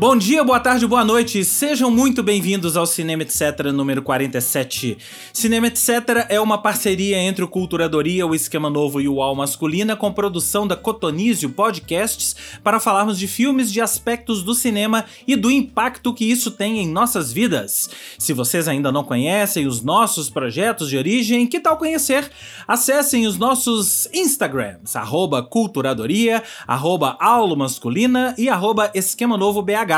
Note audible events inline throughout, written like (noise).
Bom dia, boa tarde, boa noite. Sejam muito bem-vindos ao Cinema Etc número 47. Cinema Etc é uma parceria entre o Culturadoria, o Esquema Novo e o Al Masculina com produção da Cotonizio Podcasts para falarmos de filmes, de aspectos do cinema e do impacto que isso tem em nossas vidas. Se vocês ainda não conhecem os nossos projetos de origem, que tal conhecer? Acessem os nossos Instagrams, arroba Culturadoria, arroba Masculina e arroba Esquema Novo BH.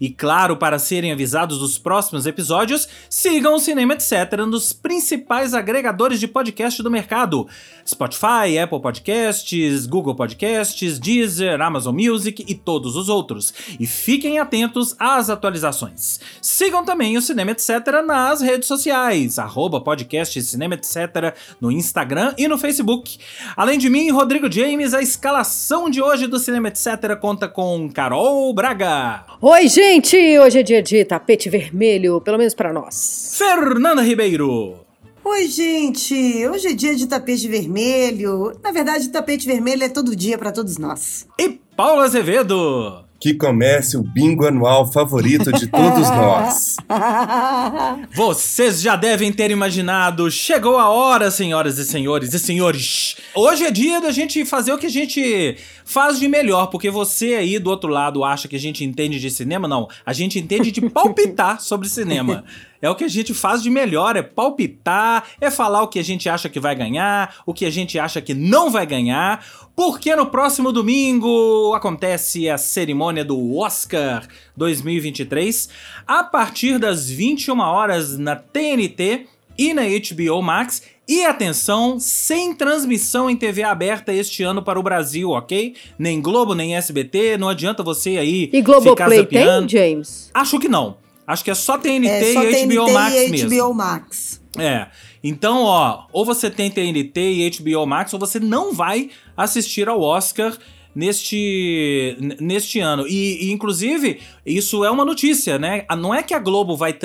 E claro, para serem avisados dos próximos episódios, sigam o Cinema Etc. nos principais agregadores de podcast do mercado: Spotify, Apple Podcasts, Google Podcasts, Deezer, Amazon Music e todos os outros. E fiquem atentos às atualizações. Sigam também o Cinema Etc. nas redes sociais, arroba podcast Cinema Etc. no Instagram e no Facebook. Além de mim, Rodrigo James, a escalação de hoje do Cinema Etc. conta com Carol Braga. Oi, gente! Hoje é dia de tapete vermelho, pelo menos para nós. Fernanda Ribeiro. Oi, gente! Hoje é dia de tapete vermelho. Na verdade, tapete vermelho é todo dia para todos nós. E Paula Azevedo. Que comece o bingo anual favorito de todos nós. (laughs) Vocês já devem ter imaginado, chegou a hora, senhoras e senhores e senhores. Hoje é dia da gente fazer o que a gente faz de melhor, porque você aí do outro lado acha que a gente entende de cinema? Não, a gente entende de palpitar (laughs) sobre cinema. É o que a gente faz de melhor, é palpitar, é falar o que a gente acha que vai ganhar, o que a gente acha que não vai ganhar, porque no próximo domingo acontece a cerimônia do Oscar 2023, a partir das 21 horas na TNT e na HBO Max. E atenção, sem transmissão em TV aberta este ano para o Brasil, ok? Nem Globo, nem SBT, não adianta você aí. E Globoplay tem, James? Acho que não. Acho que é só TNT é, só e TNT HBO Max e mesmo. HBO Max. É. Então, ó, ou você tem TNT e HBO Max, ou você não vai assistir ao Oscar neste, neste ano. E, e, inclusive, isso é uma notícia, né? Não é que a Globo vai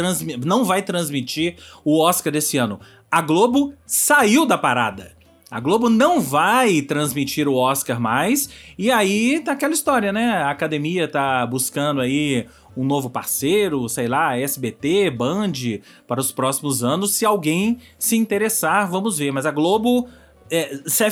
não vai transmitir o Oscar desse ano. A Globo saiu da parada. A Globo não vai transmitir o Oscar mais. E aí tá aquela história, né? A academia tá buscando aí um novo parceiro, sei lá, SBT, Band, para os próximos anos. Se alguém se interessar, vamos ver. Mas a Globo é, se é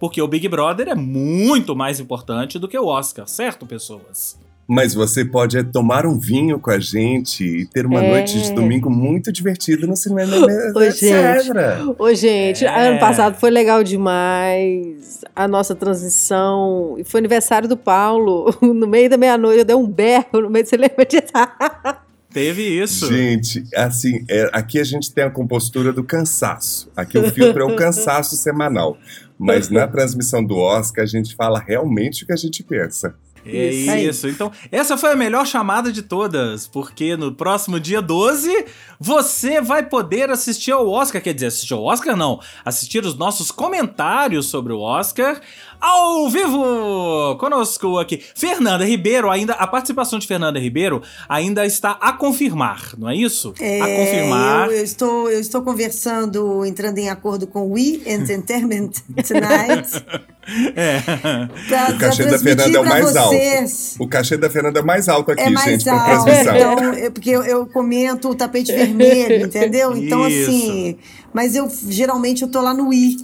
porque o Big Brother é muito mais importante do que o Oscar, certo, pessoas? Mas você pode tomar um vinho com a gente e ter uma é. noite de domingo muito divertida no cinema, Ô, gente, Ô, gente é. ano passado foi legal demais. A nossa transição. Foi aniversário do Paulo. (laughs) No meio da meia-noite eu dei um berro no meio. Você lembra disso? Teve isso. Gente, assim, é, aqui a gente tem a compostura do cansaço. Aqui o filtro é o cansaço semanal. Mas na transmissão do Oscar a gente fala realmente o que a gente pensa. É isso. isso. Então, essa foi a melhor chamada de todas, porque no próximo dia 12 você vai poder assistir ao Oscar, quer dizer, assistir ao Oscar não, assistir os nossos comentários sobre o Oscar ao vivo conosco aqui. Fernanda Ribeiro, ainda a participação de Fernanda Ribeiro ainda está a confirmar, não é isso? É, a confirmar. Eu, eu, estou, eu estou conversando, entrando em acordo com We Entertainment Tonight. (laughs) É. Pra, o cachê da Fernanda é o mais vocês. alto. O cachê da Fernanda é mais alto aqui, é mais gente, alto. pra transmissão. Então, é porque eu, eu, comento o tapete vermelho, entendeu? Então, (laughs) Isso. assim. Mas eu geralmente eu tô lá no I.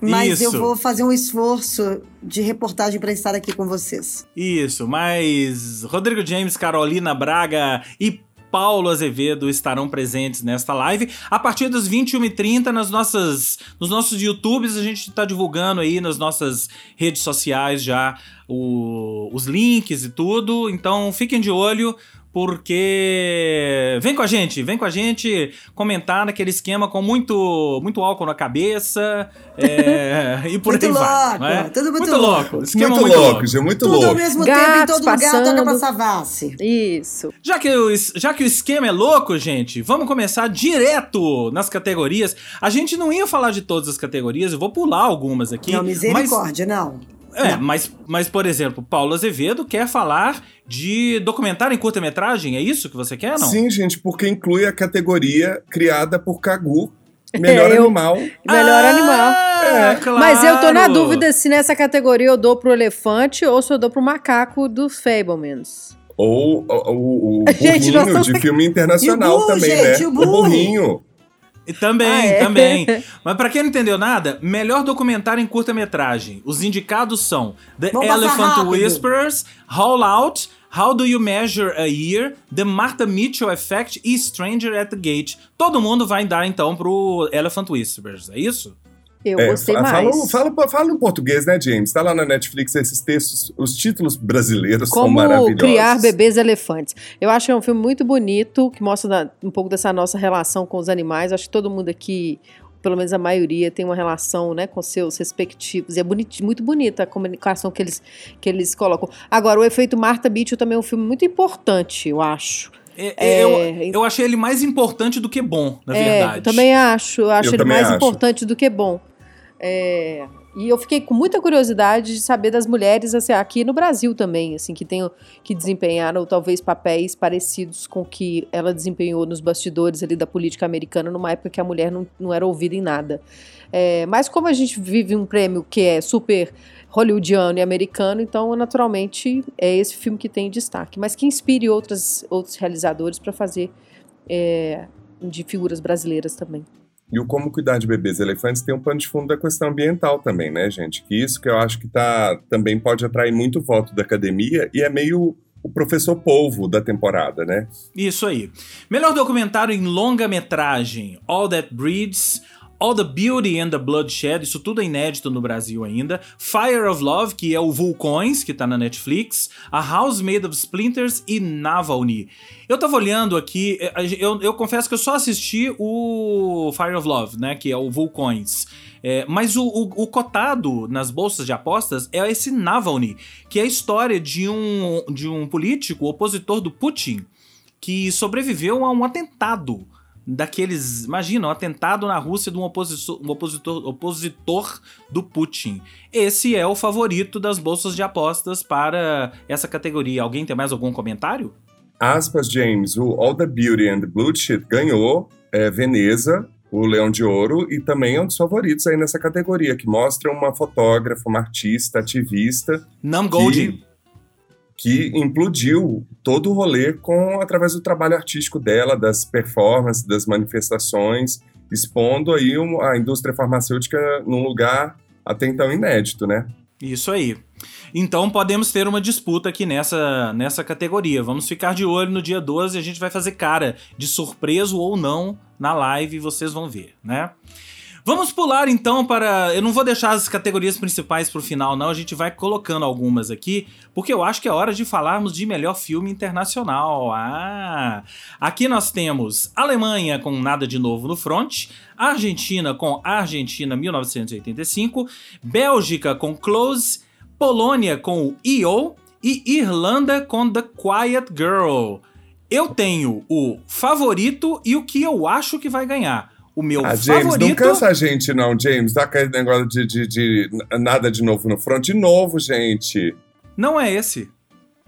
Mas Isso. eu vou fazer um esforço de reportagem para estar aqui com vocês. Isso, mas Rodrigo James, Carolina Braga e Paulo Azevedo estarão presentes nesta live. A partir das 21h30 nas nossas, nos nossos YouTubes, a gente está divulgando aí nas nossas redes sociais já o, os links e tudo. Então fiquem de olho porque vem com a gente, vem com a gente comentar naquele esquema com muito, muito álcool na cabeça é, (laughs) e por muito aí louco, vai. É? Tudo muito, muito louco. Esquema muito, muito louco, louco. muito Tudo louco. ao mesmo Gatos tempo em todo passando. lugar, toca pra Savassi. Isso. Já que, o, já que o esquema é louco, gente, vamos começar direto nas categorias. A gente não ia falar de todas as categorias, eu vou pular algumas aqui. Não, misericórdia, mas... não. É, mas, mas, por exemplo, Paulo Azevedo quer falar de documentário em curta-metragem, é isso que você quer, não? Sim, gente, porque inclui a categoria criada por Cagu, Melhor (laughs) eu, animal. Melhor ah, animal. É. Claro. Mas eu tô na dúvida se nessa categoria eu dou pro elefante ou se eu dou pro macaco dos Fablemans. Ou o, (laughs) o, burrinho de filme internacional burro, também, né? gente, né? O, o burrinho. E também, ah, é? (laughs) também. Mas para quem não entendeu nada, melhor documentário em curta-metragem. Os indicados são The Vamos Elephant Whisperers, Haul Out, How Do You Measure a Year, The Martha Mitchell Effect e Stranger at the Gate. Todo mundo vai dar então pro Elephant Whisperers, é isso? Eu é, gostei mais. Fala, fala, fala em português, né, James? Tá lá na Netflix esses textos, os títulos brasileiros Como são maravilhosos. Como criar bebês elefantes. Eu acho que é um filme muito bonito, que mostra um pouco dessa nossa relação com os animais. Acho que todo mundo aqui, pelo menos a maioria, tem uma relação né, com seus respectivos. E é bonito, muito bonita a comunicação que eles, que eles colocam. Agora, o efeito Marta Mitchell também é um filme muito importante, eu acho. É, é, eu, eu achei ele mais importante do que bom, na é, verdade. Eu também acho. Eu acho eu ele mais acho. importante do que bom. É, e eu fiquei com muita curiosidade de saber das mulheres assim, aqui no Brasil também, assim, que tenham que desempenharam talvez papéis parecidos com o que ela desempenhou nos bastidores ali da política americana numa época que a mulher não, não era ouvida em nada. É, mas como a gente vive um prêmio que é super hollywoodiano e americano, então naturalmente é esse filme que tem destaque, mas que inspire outras, outros realizadores para fazer é, de figuras brasileiras também. E o Como Cuidar de Bebês e Elefantes tem um pano de fundo da questão ambiental também, né, gente? Que isso que eu acho que tá, também pode atrair muito voto da academia e é meio o professor polvo da temporada, né? Isso aí. Melhor documentário em longa-metragem: All That Breeds, All the Beauty and the Bloodshed, isso tudo é inédito no Brasil ainda. Fire of Love, que é o Vulcões, que tá na Netflix. A House Made of Splinters e Navalny. Eu tava olhando aqui, eh, eu, eu confesso que eu só assisti o Fire of Love, né, que é o Vulcões. É, mas o, o, o, cotado nas bolsas de apostas é esse Navalny, que é a história de um, de um político opositor do Putin que sobreviveu a um atentado daqueles. Imagina, um atentado na Rússia de um opositor, um opositor, opositor do Putin. Esse é o favorito das bolsas de apostas para essa categoria. Alguém tem mais algum comentário? Aspas, James, o All the Beauty and the Bloodshed ganhou é, Veneza, o Leão de Ouro, e também é um dos favoritos aí nessa categoria, que mostra uma fotógrafa, uma artista, ativista. Nam Goldin que implodiu todo o rolê com através do trabalho artístico dela, das performances, das manifestações, expondo aí a indústria farmacêutica num lugar até então inédito, né? Isso aí. Então podemos ter uma disputa aqui nessa, nessa categoria. Vamos ficar de olho no dia 12 e a gente vai fazer cara de surpreso ou não na live, vocês vão ver, né? Vamos pular então para. Eu não vou deixar as categorias principais para o final, não. A gente vai colocando algumas aqui, porque eu acho que é hora de falarmos de melhor filme internacional. Ah! Aqui nós temos Alemanha com Nada de Novo no Front, Argentina com Argentina 1985, Bélgica com Close, Polônia com EO e Irlanda com The Quiet Girl. Eu tenho o favorito e o que eu acho que vai ganhar. O meu ah, James, favorito... não cansa a gente não, James. Dá aquele negócio de, de, de nada de novo no front. De novo, gente. Não é esse.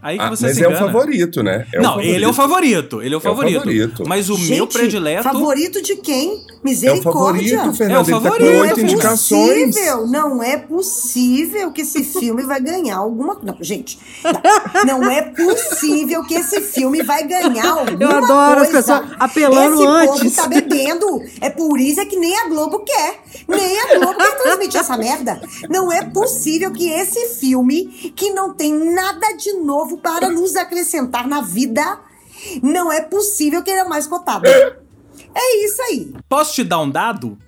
Aí que ah, você mas se é o favorito, né? É não, o ele é o favorito. Ele é o favorito. É o favorito. Mas o Gente, meu predileto. Favorito de quem? Misericórdia. É o favorito, Fernando. É o favorito. Ele tá com oito indicações. É possível, não é possível que esse filme vai ganhar alguma coisa. Não, gente, não, não, é possível que esse filme vai ganhar alguma Eu adoro coisa. as pessoas apelando esse antes. Esse povo tá bebendo. É por isso é que nem a Globo quer. Nem a Globo quer transmitir essa merda. Não é possível que esse filme, que não tem nada de novo para nos acrescentar na vida, não é possível que ele é o mais cotado. É isso aí. Posso te dar um dado?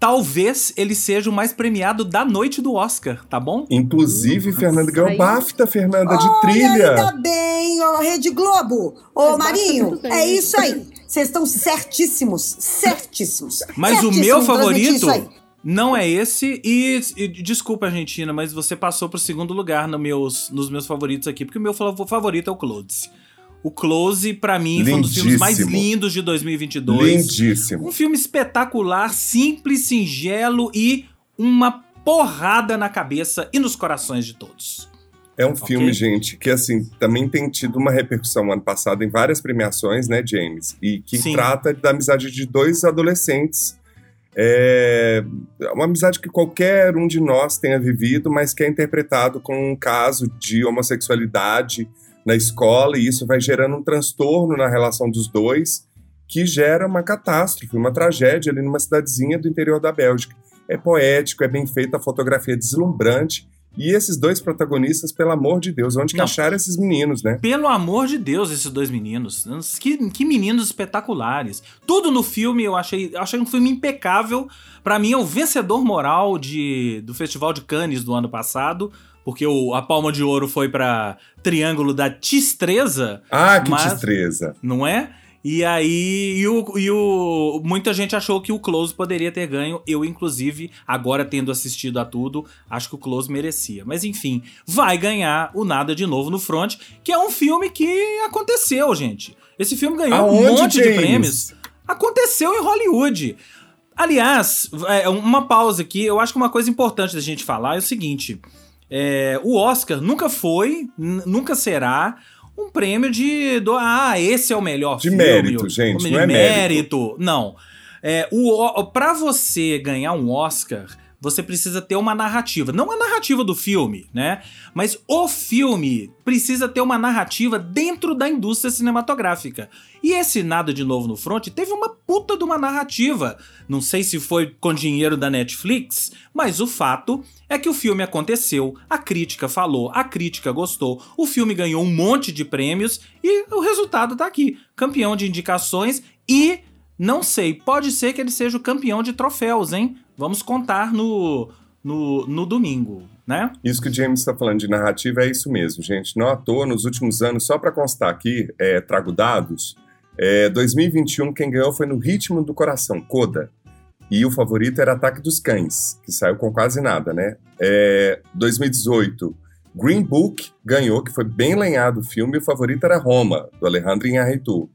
Talvez ele seja o mais premiado da noite do Oscar, tá bom? Inclusive, Fernanda ganhou BAFTA, Fernanda, de trilha. Ainda bem, ô Rede Globo. Ô, Mas Marinho, é isso aí. Vocês estão certíssimos, certíssimos. Mas certíssimos o meu favorito não é esse. E, e, desculpa, Argentina, mas você passou pro segundo lugar no meus, nos meus favoritos aqui, porque o meu favorito é o Clothes. O Close, para mim, foi um dos filmes mais lindos de 2022. Lindíssimo. Um filme espetacular, simples, singelo e uma porrada na cabeça e nos corações de todos. É um okay? filme, gente, que assim também tem tido uma repercussão ano passado em várias premiações, né, James? E que Sim. trata da amizade de dois adolescentes. É uma amizade que qualquer um de nós tenha vivido, mas que é interpretado com um caso de homossexualidade na escola, e isso vai gerando um transtorno na relação dos dois, que gera uma catástrofe, uma tragédia ali numa cidadezinha do interior da Bélgica. É poético, é bem feita, a fotografia é deslumbrante, e esses dois protagonistas, pelo amor de Deus, onde que acharam esses meninos, né? Pelo amor de Deus, esses dois meninos. Que, que meninos espetaculares. Tudo no filme eu achei, eu achei um filme impecável. Para mim é o vencedor moral de, do Festival de Cannes do ano passado. Porque o, a palma de ouro foi para Triângulo da Tistreza. Ah, que mas, Tistreza. Não é? E aí, e o, e o, muita gente achou que o Close poderia ter ganho. Eu, inclusive, agora tendo assistido a tudo, acho que o Close merecia. Mas enfim, vai ganhar o Nada de Novo no Front, que é um filme que aconteceu, gente. Esse filme ganhou Aonde, um monte James? de prêmios. Aconteceu em Hollywood. Aliás, é, uma pausa aqui. Eu acho que uma coisa importante da gente falar é o seguinte: é, o Oscar nunca foi, nunca será um prêmio de. Do, ah, esse é o melhor de filme. mérito, gente. De não é mérito. mérito. Não. É, o, para você ganhar um Oscar, você precisa ter uma narrativa. Não a narrativa do filme, né? Mas o filme precisa ter uma narrativa dentro da indústria cinematográfica. E esse Nada de Novo no Front teve uma puta de uma narrativa. Não sei se foi com dinheiro da Netflix, mas o fato é que o filme aconteceu, a crítica falou, a crítica gostou, o filme ganhou um monte de prêmios e o resultado tá aqui. Campeão de indicações e não sei, pode ser que ele seja o campeão de troféus, hein? Vamos contar no, no, no domingo, né? Isso que o James está falando de narrativa é isso mesmo, gente. Não à toa, nos últimos anos, só para constar aqui, é, trago dados, é, 2021 quem ganhou foi no Ritmo do Coração, Coda. E o favorito era Ataque dos Cães, que saiu com quase nada, né? É, 2018, Green Book ganhou, que foi bem lenhado o filme, e o favorito era Roma, do Alejandro Inarritu.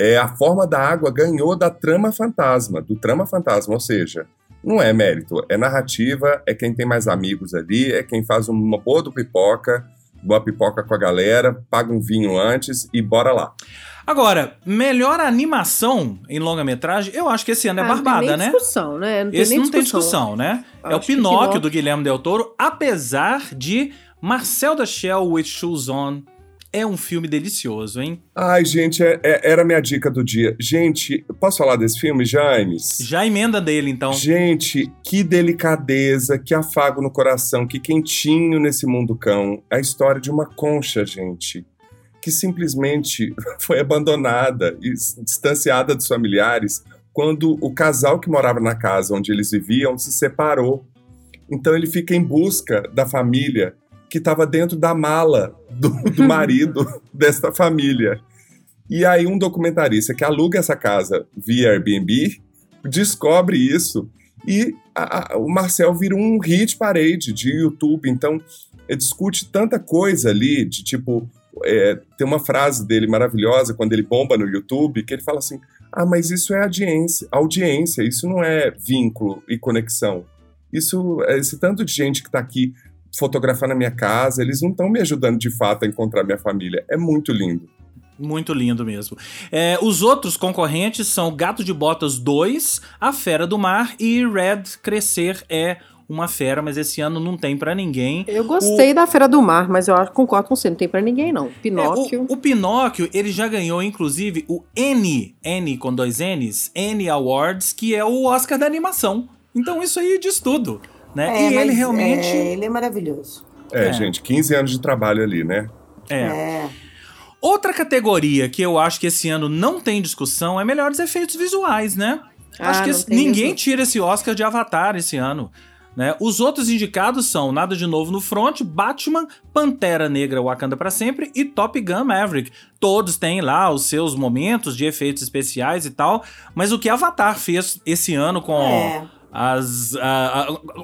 É, a Forma da Água ganhou da Trama Fantasma, do Trama Fantasma, ou seja, não é mérito, é narrativa, é quem tem mais amigos ali, é quem faz uma boa do pipoca, boa pipoca com a galera, paga um vinho antes e bora lá. Agora, melhor animação em longa-metragem, eu acho que esse ano é ah, Barbada, não tem né? Discussão, né? Não tem esse nem não discussão. tem discussão, né? é o Pinóquio, Pinóquio do Guilherme Del Toro, apesar de Marcel da Shell with Shoes On é um filme delicioso, hein? Ai, gente, é, é, era minha dica do dia. Gente, posso falar desse filme, James? Já emenda dele, então. Gente, que delicadeza, que afago no coração, que quentinho nesse mundo cão. A história de uma concha, gente, que simplesmente (laughs) foi abandonada e distanciada dos familiares quando o casal que morava na casa onde eles viviam se separou. Então ele fica em busca da família que estava dentro da mala do, do (laughs) marido desta família. E aí um documentarista que aluga essa casa via Airbnb descobre isso e a, a, o Marcel vira um hit parade de YouTube. Então discute tanta coisa ali de tipo é, tem uma frase dele maravilhosa quando ele bomba no YouTube que ele fala assim: ah, mas isso é audiência, audiência, isso não é vínculo e conexão. Isso, esse tanto de gente que está aqui fotografar na minha casa, eles não estão me ajudando de fato a encontrar minha família. É muito lindo. Muito lindo mesmo. É, os outros concorrentes são Gato de Botas 2, A Fera do Mar e Red Crescer é uma fera, mas esse ano não tem para ninguém. Eu gostei o... da Fera do Mar, mas eu concordo com você, não tem para ninguém não. Pinóquio. É, o, o, Pinóquio, ele já ganhou inclusive o N, N com dois N's, N Awards, que é o Oscar da animação. Então isso aí diz tudo né? É, e ele realmente. É, ele é maravilhoso. É, é, gente, 15 anos de trabalho ali, né? É. é. Outra categoria que eu acho que esse ano não tem discussão é melhores efeitos visuais, né? Ah, acho que esse, ninguém tira esse Oscar de Avatar esse ano. Né? Os outros indicados são Nada de Novo no Front, Batman, Pantera Negra Wakanda para Sempre e Top Gun Maverick. Todos têm lá os seus momentos de efeitos especiais e tal, mas o que Avatar fez esse ano com é. As,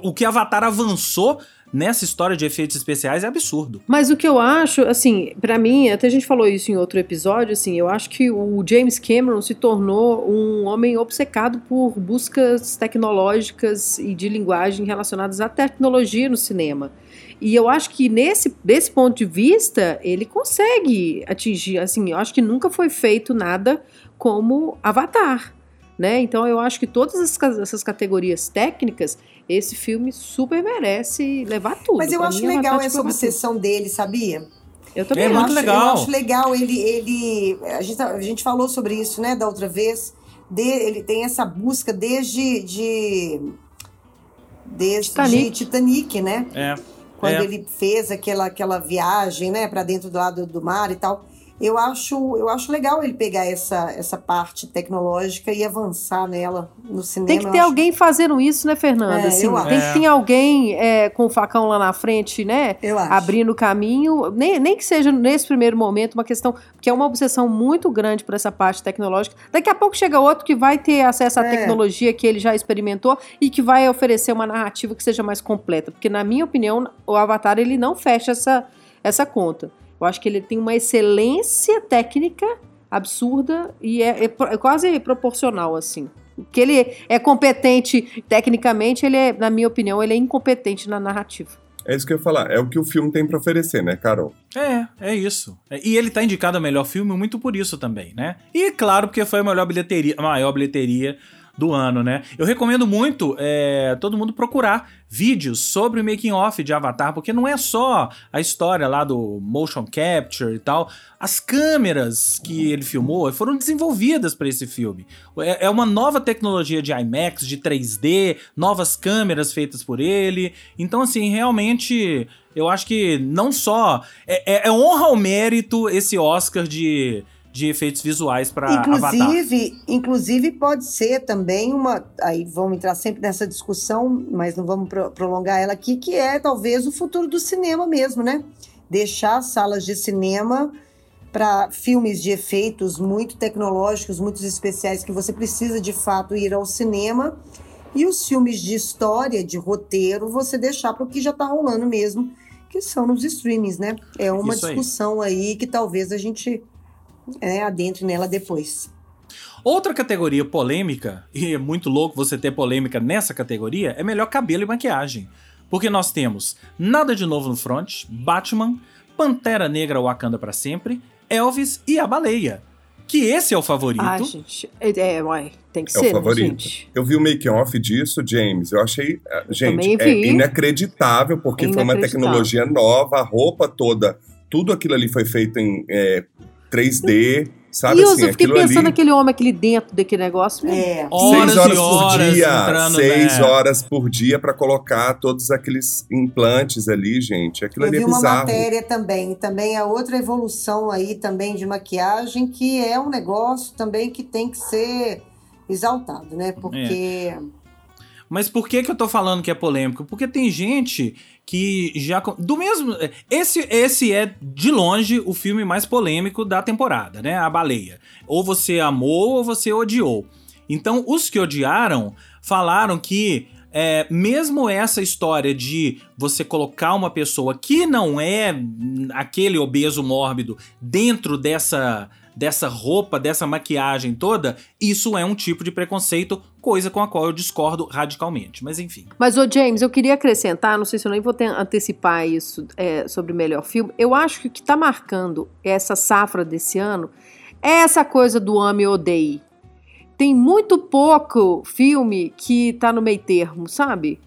o que Avatar avançou nessa história de efeitos especiais é absurdo. Mas o que eu acho, assim, para mim, até a gente falou isso em outro episódio, assim, eu acho que o James Cameron se tornou um homem obcecado por buscas tecnológicas e de linguagem relacionadas à tecnologia no cinema. E eu acho que nesse desse ponto de vista, ele consegue atingir, assim, eu acho que nunca foi feito nada como Avatar. Né? Então eu acho que todas essas categorias técnicas, esse filme super merece levar tudo. Mas eu pra acho legal essa obsessão dele, sabia? Eu também é acho. muito legal. Eu acho legal ele, ele a gente, a gente falou sobre isso, né, da outra vez. De, ele tem essa busca desde de, desde Titanic, Titanic né? É. Quando é. ele fez aquela, aquela viagem, né, para dentro do lado do mar e tal eu acho, eu acho legal ele pegar essa, essa parte tecnológica e avançar nela no cinema. Tem que ter alguém fazendo isso, né, Fernanda? É, assim, tem que ter alguém é, com o facão lá na frente, né? Eu acho. Abrindo o caminho. Nem, nem que seja nesse primeiro momento uma questão, que é uma obsessão muito grande por essa parte tecnológica. Daqui a pouco chega outro que vai ter acesso à é. tecnologia que ele já experimentou e que vai oferecer uma narrativa que seja mais completa. Porque, na minha opinião, o Avatar ele não fecha essa, essa conta. Eu acho que ele tem uma excelência técnica absurda e é, é, é quase proporcional, assim. Que ele é competente tecnicamente, ele é, na minha opinião, ele é incompetente na narrativa. É isso que eu ia falar. É o que o filme tem para oferecer, né, Carol? É, é isso. E ele tá indicado a melhor filme muito por isso também, né? E claro, porque foi a melhor bilheteria, a maior bilheteria do ano, né? Eu recomendo muito é, todo mundo procurar vídeos sobre o making off de Avatar, porque não é só a história lá do motion capture e tal. As câmeras que ele filmou foram desenvolvidas para esse filme. É, é uma nova tecnologia de IMAX, de 3D, novas câmeras feitas por ele. Então, assim, realmente eu acho que não só. É, é, é honra ao mérito esse Oscar de de efeitos visuais para inclusive inclusive pode ser também uma aí vamos entrar sempre nessa discussão mas não vamos pro, prolongar ela aqui que é talvez o futuro do cinema mesmo né? Deixar salas de cinema para filmes de efeitos muito tecnológicos muito especiais que você precisa de fato ir ao cinema. E os filmes de história de roteiro você deixar para o que já está rolando mesmo que são nos streamings né? É uma Isso discussão aí. aí que talvez a gente é, adentre nela depois. Outra categoria polêmica, e é muito louco você ter polêmica nessa categoria, é melhor cabelo e maquiagem. Porque nós temos Nada de Novo no Front, Batman, Pantera Negra Wakanda para Sempre, Elvis e A Baleia. Que esse é o favorito. Ah, gente. É, é uai, tem que é ser, o né, favorito. gente? Eu vi o making-off disso, James. Eu achei. Ah, gente, é inacreditável, porque foi uma tecnologia nova, a roupa toda. Tudo aquilo ali foi feito em é, 3D. Sabe e assim, eu fiquei pensando ali... naquele homem, aquele dentro daquele negócio. É. Horas seis horas, horas por dia. Entrando, seis né? horas por dia para colocar todos aqueles implantes ali, gente. Aquilo eu ali é vi bizarro. uma matéria também. Também é outra evolução aí também de maquiagem, que é um negócio também que tem que ser exaltado, né? Porque. É. Mas por que, que eu tô falando que é polêmico? Porque tem gente que já. Do mesmo. Esse, esse é, de longe, o filme mais polêmico da temporada, né? A baleia. Ou você amou ou você odiou. Então, os que odiaram falaram que. É, mesmo essa história de você colocar uma pessoa que não é aquele obeso mórbido dentro dessa dessa roupa, dessa maquiagem toda, isso é um tipo de preconceito, coisa com a qual eu discordo radicalmente. Mas enfim. Mas, ô James, eu queria acrescentar, não sei se eu nem vou ter, antecipar isso é, sobre o melhor filme. Eu acho que o que está marcando essa safra desse ano é essa coisa do ame e odeie. Tem muito pouco filme que tá no meio termo, sabe?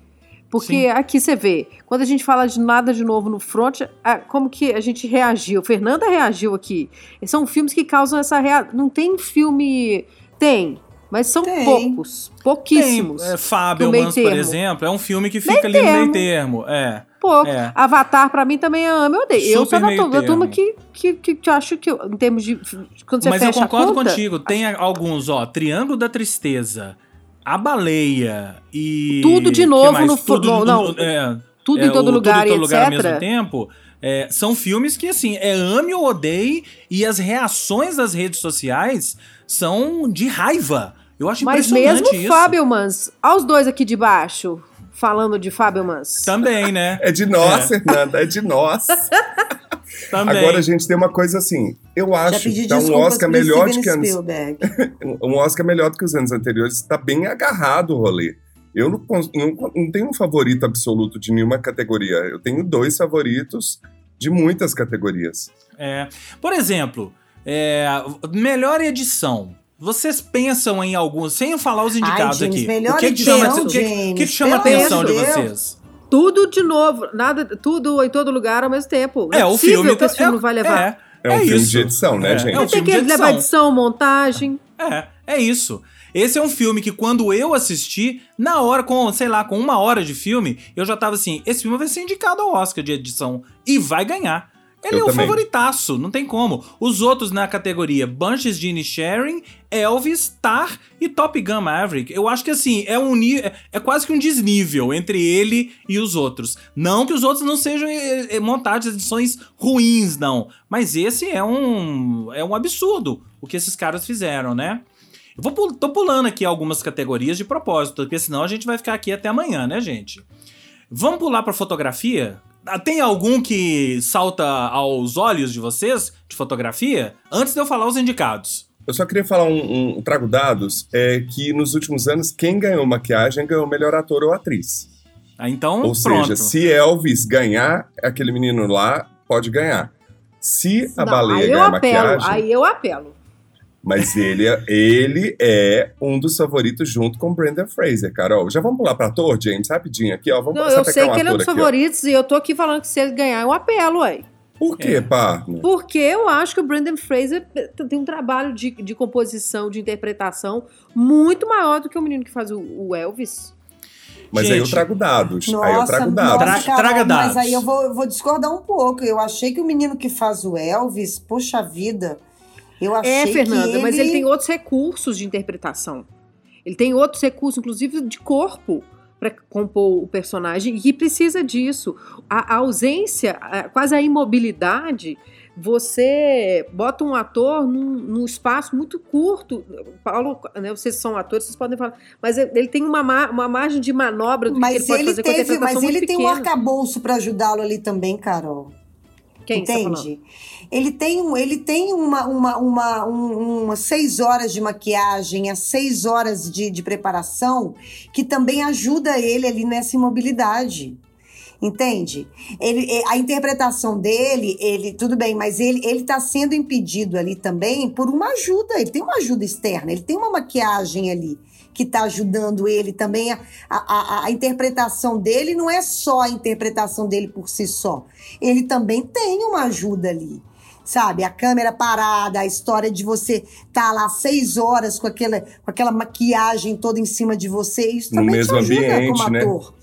Porque Sim. aqui você vê, quando a gente fala de nada de novo no front, como que a gente reagiu? Fernanda reagiu aqui. São filmes que causam essa reação. Não tem filme. Tem, mas são tem. poucos. Pouquíssimos. Tem. É, Fabelmans, por exemplo, é um filme que fica meio ali no meio termo. É. Pouco. É. Avatar, pra mim, também é amo. Eu odeio. Super eu sou da, da turma que, que, que, que acho que, em termos de. Quando você Mas eu concordo conta, contigo. Tem alguns, ó. Triângulo da Tristeza a baleia e. Tudo de novo no tudo, não, é, tudo em todo o, lugar, tudo em todo lugar etc. ao mesmo tempo. É, são filmes que, assim, é ame ou odeie, e as reações das redes sociais são de raiva. Eu acho Mas impressionante mesmo isso. Fabelmans, aos dois aqui de baixo, falando de Fabelmans. Também, né? É de nós, é. Fernanda, é de nós. (laughs) Também. Agora, gente, tem uma coisa assim. Eu acho que tá um Oscar melhor do que anos. (laughs) um Oscar melhor do que os anos anteriores. Está bem agarrado o rolê. Eu não, não, não tenho um favorito absoluto de nenhuma categoria. Eu tenho dois favoritos de muitas categorias. É. Por exemplo, é, melhor edição. Vocês pensam em alguns, sem eu falar os indicados Ai, James, aqui. Melhor o que, edição, que chama, o que, que chama a atenção de vocês? Tudo de novo, nada, tudo em todo lugar ao mesmo tempo. É, é o filme que esse filme é, não vai levar. É, é um é filme isso. de edição, né, é, gente? É um tem que levar edição, montagem. É, é isso. Esse é um filme que quando eu assisti, na hora, com, sei lá, com uma hora de filme, eu já tava assim, esse filme vai ser indicado ao Oscar de edição e vai ganhar. Ele eu é o favoritaço, não tem como. Os outros na categoria Bunches de Sharing, Elvis, Tar e Top Gun Maverick. Eu acho que assim, é um é, é quase que um desnível entre ele e os outros. Não que os outros não sejam é, é, montagens, edições ruins, não. Mas esse é um é um absurdo o que esses caras fizeram, né? Eu vou, tô pulando aqui algumas categorias de propósito, porque senão a gente vai ficar aqui até amanhã, né, gente? Vamos pular para fotografia? Ah, tem algum que salta aos olhos de vocês de fotografia? Antes de eu falar os indicados. Eu só queria falar um, um trago dados, é que nos últimos anos quem ganhou maquiagem ganhou melhor ator ou atriz. Ah, então, Ou pronto. seja, se Elvis ganhar, aquele menino lá pode ganhar. Se a Não, baleia ganhar apelo, maquiagem... Aí eu apelo. Mas ele, é, ele é um dos favoritos junto com Brandon Fraser, Carol. Já vamos pular para ator, James, rapidinho aqui, ó. Vamos Não, eu sei que ele é um dos favoritos ó. e eu tô aqui falando que se ele ganhar um apelo, ué. Por quê, é. partner? Porque eu acho que o Brandon Fraser tem um trabalho de, de composição, de interpretação muito maior do que o menino que faz o, o Elvis. Mas Gente, aí eu trago dados. Nossa, aí eu trago dados. Nossa, Carol, traga dados. Mas aí eu vou, eu vou discordar um pouco. Eu achei que o menino que faz o Elvis, poxa vida, eu é, achei é, Fernanda, ele... mas ele tem outros recursos de interpretação. Ele tem outros recursos, inclusive de corpo, para compor o personagem, e precisa disso. A, a ausência, a, quase a imobilidade, você bota um ator num, num, espaço muito curto. Paulo, né, vocês são atores, vocês podem falar, mas ele tem uma, uma margem de manobra do mas que ele pode fazer teve, com a Mas ele tem um arcabouço para ajudá-lo ali também, Carol. Quem tá Entende? ele tem, um, ele tem uma, uma, uma, um, uma seis horas de maquiagem, as seis horas de, de preparação, que também ajuda ele ali nessa imobilidade. Entende? Ele, é, a interpretação dele, ele tudo bem, mas ele ele está sendo impedido ali também por uma ajuda. Ele tem uma ajuda externa, ele tem uma maquiagem ali que está ajudando ele também. A, a, a, interpretação dele não é só a interpretação dele por si só. Ele também tem uma ajuda ali. Sabe, a câmera parada, a história de você estar tá lá seis horas com aquela, com aquela maquiagem toda em cima de você, isso no também mesmo te ajuda ambiente, como né? ator.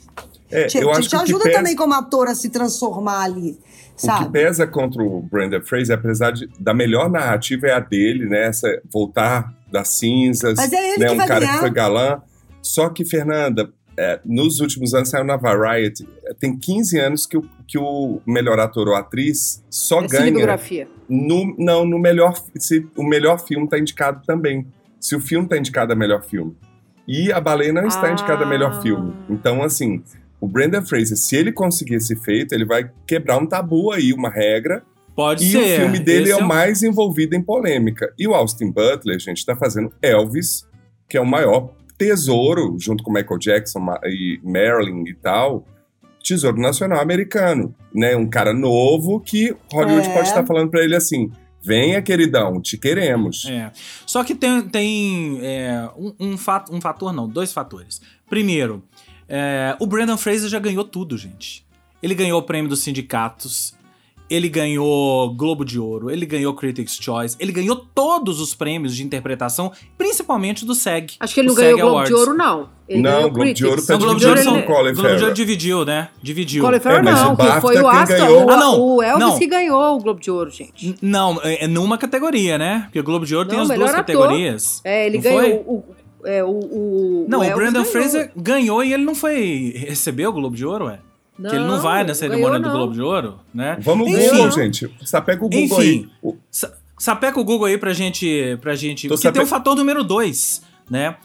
É, te, eu te, acho te ajuda pesa... também como ator a se transformar ali. Sabe? O que pesa contra o Brandon Fraser, apesar de, da melhor narrativa é a dele, né? Essa, voltar das cinzas. Mas é ele né? que um vai cara ganhar. que foi galã. Só que, Fernanda, é, nos últimos anos saiu na Variety. Tem 15 anos que o, que o melhor ator ou atriz só é ganha. No, não, no melhor. Se o melhor filme está indicado também. Se o filme está indicado a melhor filme. E a baleia não está ah. indicada a melhor filme. Então, assim, o Brandon Fraser, se ele conseguir esse feito, ele vai quebrar um tabu aí, uma regra. Pode e ser. E o filme dele é o mais envolvido em polêmica. E o Austin Butler, gente, está fazendo Elvis, que é o maior tesouro, junto com Michael Jackson e Marilyn e tal, tesouro nacional americano, né? Um cara novo que Hollywood é. pode estar falando para ele assim, venha queridão, te queremos. É. Só que tem, tem é, um, um, fato, um fator não, dois fatores. Primeiro, é, o Brandon Fraser já ganhou tudo, gente. Ele ganhou o prêmio dos sindicatos, ele ganhou Globo de Ouro, ele ganhou Critics' Choice, ele ganhou todos os prêmios de interpretação, principalmente do SEG. Acho que ele não ganhou Globo Awards. de Ouro, não. Ele não, ganhou Globo de Ouro tá Globo de Ouro são Colin Globo de Ouro dividiu, né? Dividiu. Colin Farrell é, não, que foi o Astor, ganhou... o, ah, não, o Elvis não. que ganhou o Globo de Ouro, gente. Não, é, é numa categoria, né? Porque o Globo de Ouro não, tem as duas ator. categorias. É, ele ganhou o, é, o, o, Não, o, o Brandon Fraser ganhou e ele não foi receber o Globo de Ouro, ué? Não, que ele não vai na cerimônia do Globo de Ouro, né? Vamos Enfim, Google, gente. Sapeca o Google Enfim, aí. Sapeca o Google aí pra gente. Pra gente porque sape... tem o fator número dois, né?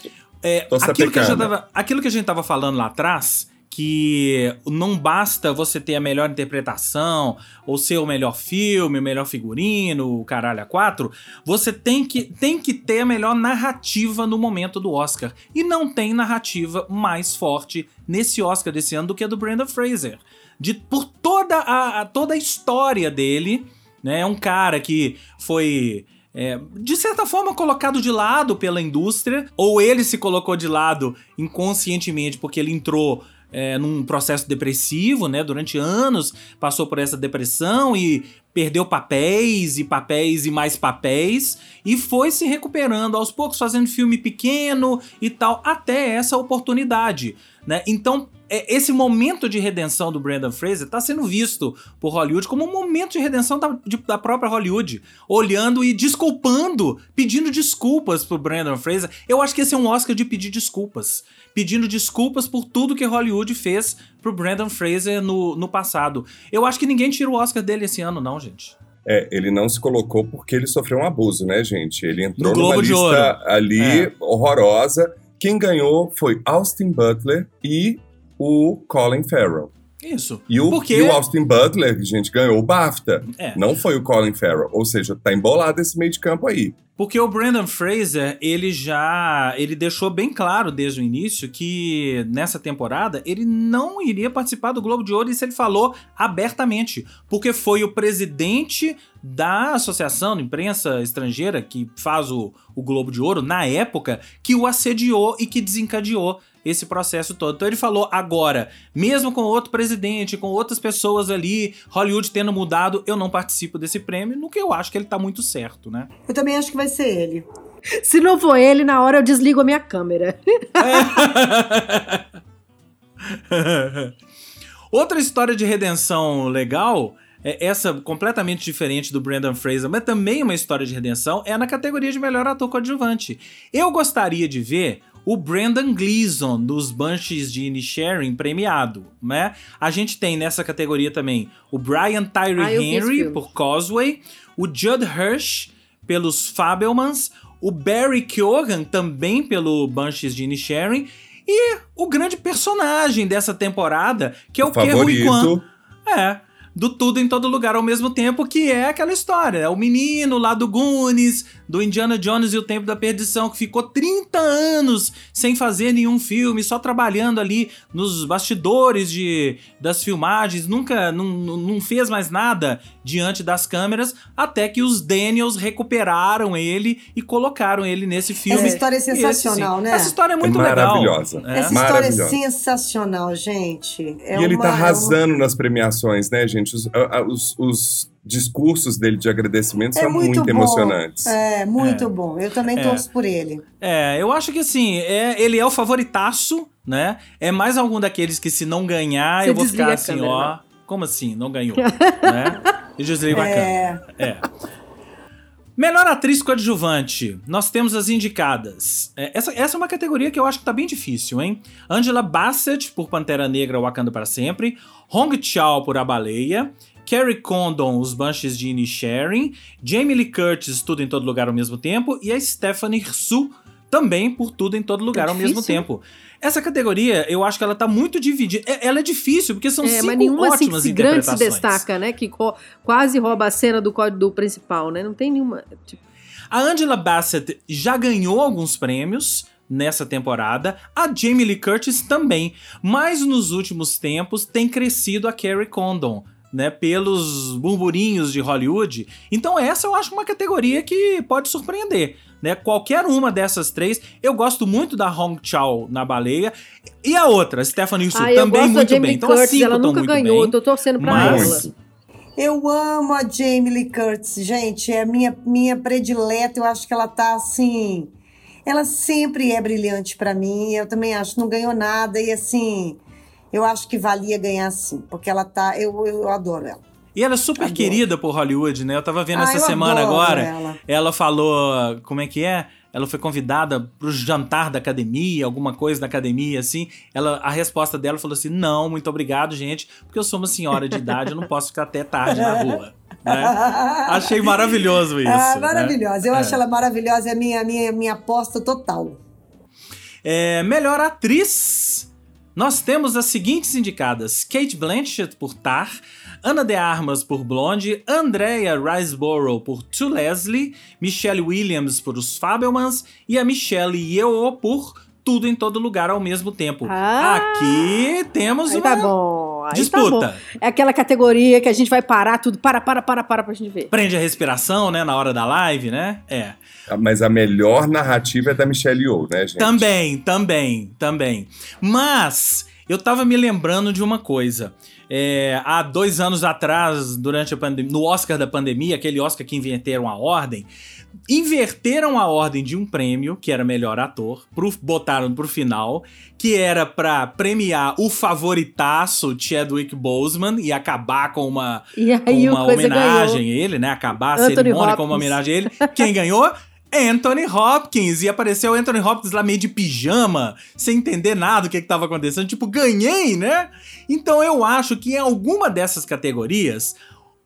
É, aquilo, que a gente tava, aquilo que a gente tava falando lá atrás que não basta você ter a melhor interpretação, ou ser o melhor filme, o melhor figurino, o caralho a quatro, você tem que, tem que ter a melhor narrativa no momento do Oscar. E não tem narrativa mais forte nesse Oscar desse ano do que a do Brandon Fraser. De, por toda a, a toda a história dele, né? É um cara que foi é, de certa forma colocado de lado pela indústria, ou ele se colocou de lado inconscientemente porque ele entrou é, num processo depressivo, né? Durante anos passou por essa depressão e perdeu papéis e papéis e mais papéis e foi se recuperando aos poucos, fazendo filme pequeno e tal, até essa oportunidade, né? Então, esse momento de redenção do Brandon Fraser está sendo visto por Hollywood como um momento de redenção da, de, da própria Hollywood, olhando e desculpando, pedindo desculpas pro Brandon Fraser. Eu acho que esse é um Oscar de pedir desculpas pedindo desculpas por tudo que Hollywood fez pro Brandon Fraser no, no passado. Eu acho que ninguém tira o Oscar dele esse ano, não, gente. É, ele não se colocou porque ele sofreu um abuso, né, gente? Ele entrou no numa lista ali é. horrorosa. Quem ganhou foi Austin Butler e o Colin Farrell. Isso. E o, Porque... e o Austin Butler, gente, ganhou o BAFTA. É. Não foi o Colin Farrell. Ou seja, tá embolado esse meio de campo aí. Porque o Brandon Fraser, ele já. Ele deixou bem claro desde o início que nessa temporada ele não iria participar do Globo de Ouro. Isso ele falou abertamente. Porque foi o presidente da Associação de Imprensa Estrangeira, que faz o, o Globo de Ouro, na época, que o assediou e que desencadeou esse processo todo. Então ele falou agora, mesmo com outro presidente, com outras pessoas ali, Hollywood tendo mudado, eu não participo desse prêmio, no que eu acho que ele tá muito certo, né? Eu também acho que vai ser ele. Se não for ele, na hora eu desligo a minha câmera. (laughs) Outra história de redenção legal é essa completamente diferente do Brandon Fraser, mas também uma história de redenção, é na categoria de melhor ator coadjuvante. Eu gostaria de ver o Brandon Gleeson dos Banshees de Inisherin premiado, né? A gente tem nessa categoria também o Brian Tyree ah, Henry por Causeway, o Judd Hirsch pelos Fabelmans, o Barry Keoghan também pelo Banshees de Inisherin e o grande personagem dessa temporada, que é o, o Ke Huy Quan. É, do tudo em todo lugar ao mesmo tempo, que é aquela história. É o menino lá do Goonies, do Indiana Jones e o Tempo da Perdição, que ficou 30 anos sem fazer nenhum filme, só trabalhando ali nos bastidores de, das filmagens, nunca não, não fez mais nada diante das câmeras, até que os Daniels recuperaram ele e colocaram ele nesse filme. Essa história é sensacional, esse, né? Essa história é muito é maravilhosa. legal. Essa história é sensacional, gente. É e uma, ele tá arrasando é uma... nas premiações, né, gente? Os, os, os discursos dele de agradecimento é são muito, muito emocionantes. É, muito é. bom. Eu também é. torço por ele. É, eu acho que assim, é, ele é o favoritaço, né? É mais algum daqueles que se não ganhar, Você eu vou ficar assim, câmera, ó. Né? Como assim? Não ganhou? (laughs) né? E desliga é. a câmera. É. Melhor atriz coadjuvante. Nós temos as indicadas. É, essa, essa é uma categoria que eu acho que tá bem difícil, hein? Angela Bassett por Pantera Negra Wakanda para Sempre. Hong Chao por A Baleia. Carrie Condon, Os Banshees de Inisherin. Jamie Lee Curtis, Tudo em Todo Lugar ao mesmo tempo. E a Stephanie Hsu, também por Tudo em Todo Lugar é ao mesmo tempo. Essa categoria, eu acho que ela tá muito dividida. É, ela é difícil, porque são é, cinco mas nenhuma, ótimas assim, grande se destaca, né? Que quase rouba a cena do código principal, né? Não tem nenhuma. Tipo... A Angela Bassett já ganhou alguns prêmios nessa temporada, a Jamie Lee Curtis também, mas nos últimos tempos tem crescido a Carrie Condon né, pelos burburinhos de Hollywood. Então essa eu acho uma categoria que pode surpreender, né? Qualquer uma dessas três, eu gosto muito da Hong Chao na baleia e a outra, Stephanie Su, ah, também muito bem. Então Curtis, ela nunca ganhou, bem, tô torcendo pra mas... ela. Eu amo a Jamie Lee Curtis, gente, é minha minha predileta, eu acho que ela tá assim, ela sempre é brilhante para mim, eu também acho, não ganhou nada e assim, eu acho que valia ganhar sim, porque ela tá. Eu, eu adoro ela. E ela é super adoro. querida por Hollywood, né? Eu tava vendo ah, essa semana agora. Ela. ela falou. Como é que é? Ela foi convidada pro jantar da academia, alguma coisa da academia, assim. Ela, a resposta dela falou assim: não, muito obrigado, gente, porque eu sou uma senhora de idade, eu não posso ficar até tarde na rua. Né? (laughs) Achei maravilhoso ah, isso. Ah, maravilhosa. Né? Eu é. acho ela maravilhosa, é a minha, minha, minha aposta total. É, melhor atriz nós temos as seguintes indicadas: Kate Blanchett por Tar, Ana de Armas por Blonde, Andrea Riseborough por To Leslie, Michelle Williams por Os Fabelmans e a Michelle Yeoh por Tudo em Todo Lugar ao mesmo tempo. Ah, Aqui temos uma tá bom, disputa. Tá é aquela categoria que a gente vai parar tudo, para, para, para, para pra gente ver. Prende a respiração, né, na hora da live, né? É. Mas a melhor narrativa é da Michelle Yeoh, né, gente? Também, também, também. Mas eu tava me lembrando de uma coisa. É, há dois anos atrás, durante a pandemia, no Oscar da pandemia, aquele Oscar que inverteram a ordem, inverteram a ordem de um prêmio, que era melhor ator, pro, botaram pro final, que era para premiar o favoritaço Chadwick Boseman e acabar com uma, com uma homenagem ganhou. a ele, né? Acabar a Anthony cerimônia Hopkins. com uma homenagem a ele. Quem ganhou? Anthony Hopkins. E apareceu Anthony Hopkins lá meio de pijama, sem entender nada do que, estava acontecendo. Tipo, ganhei, né? Então eu acho que em alguma dessas categorias,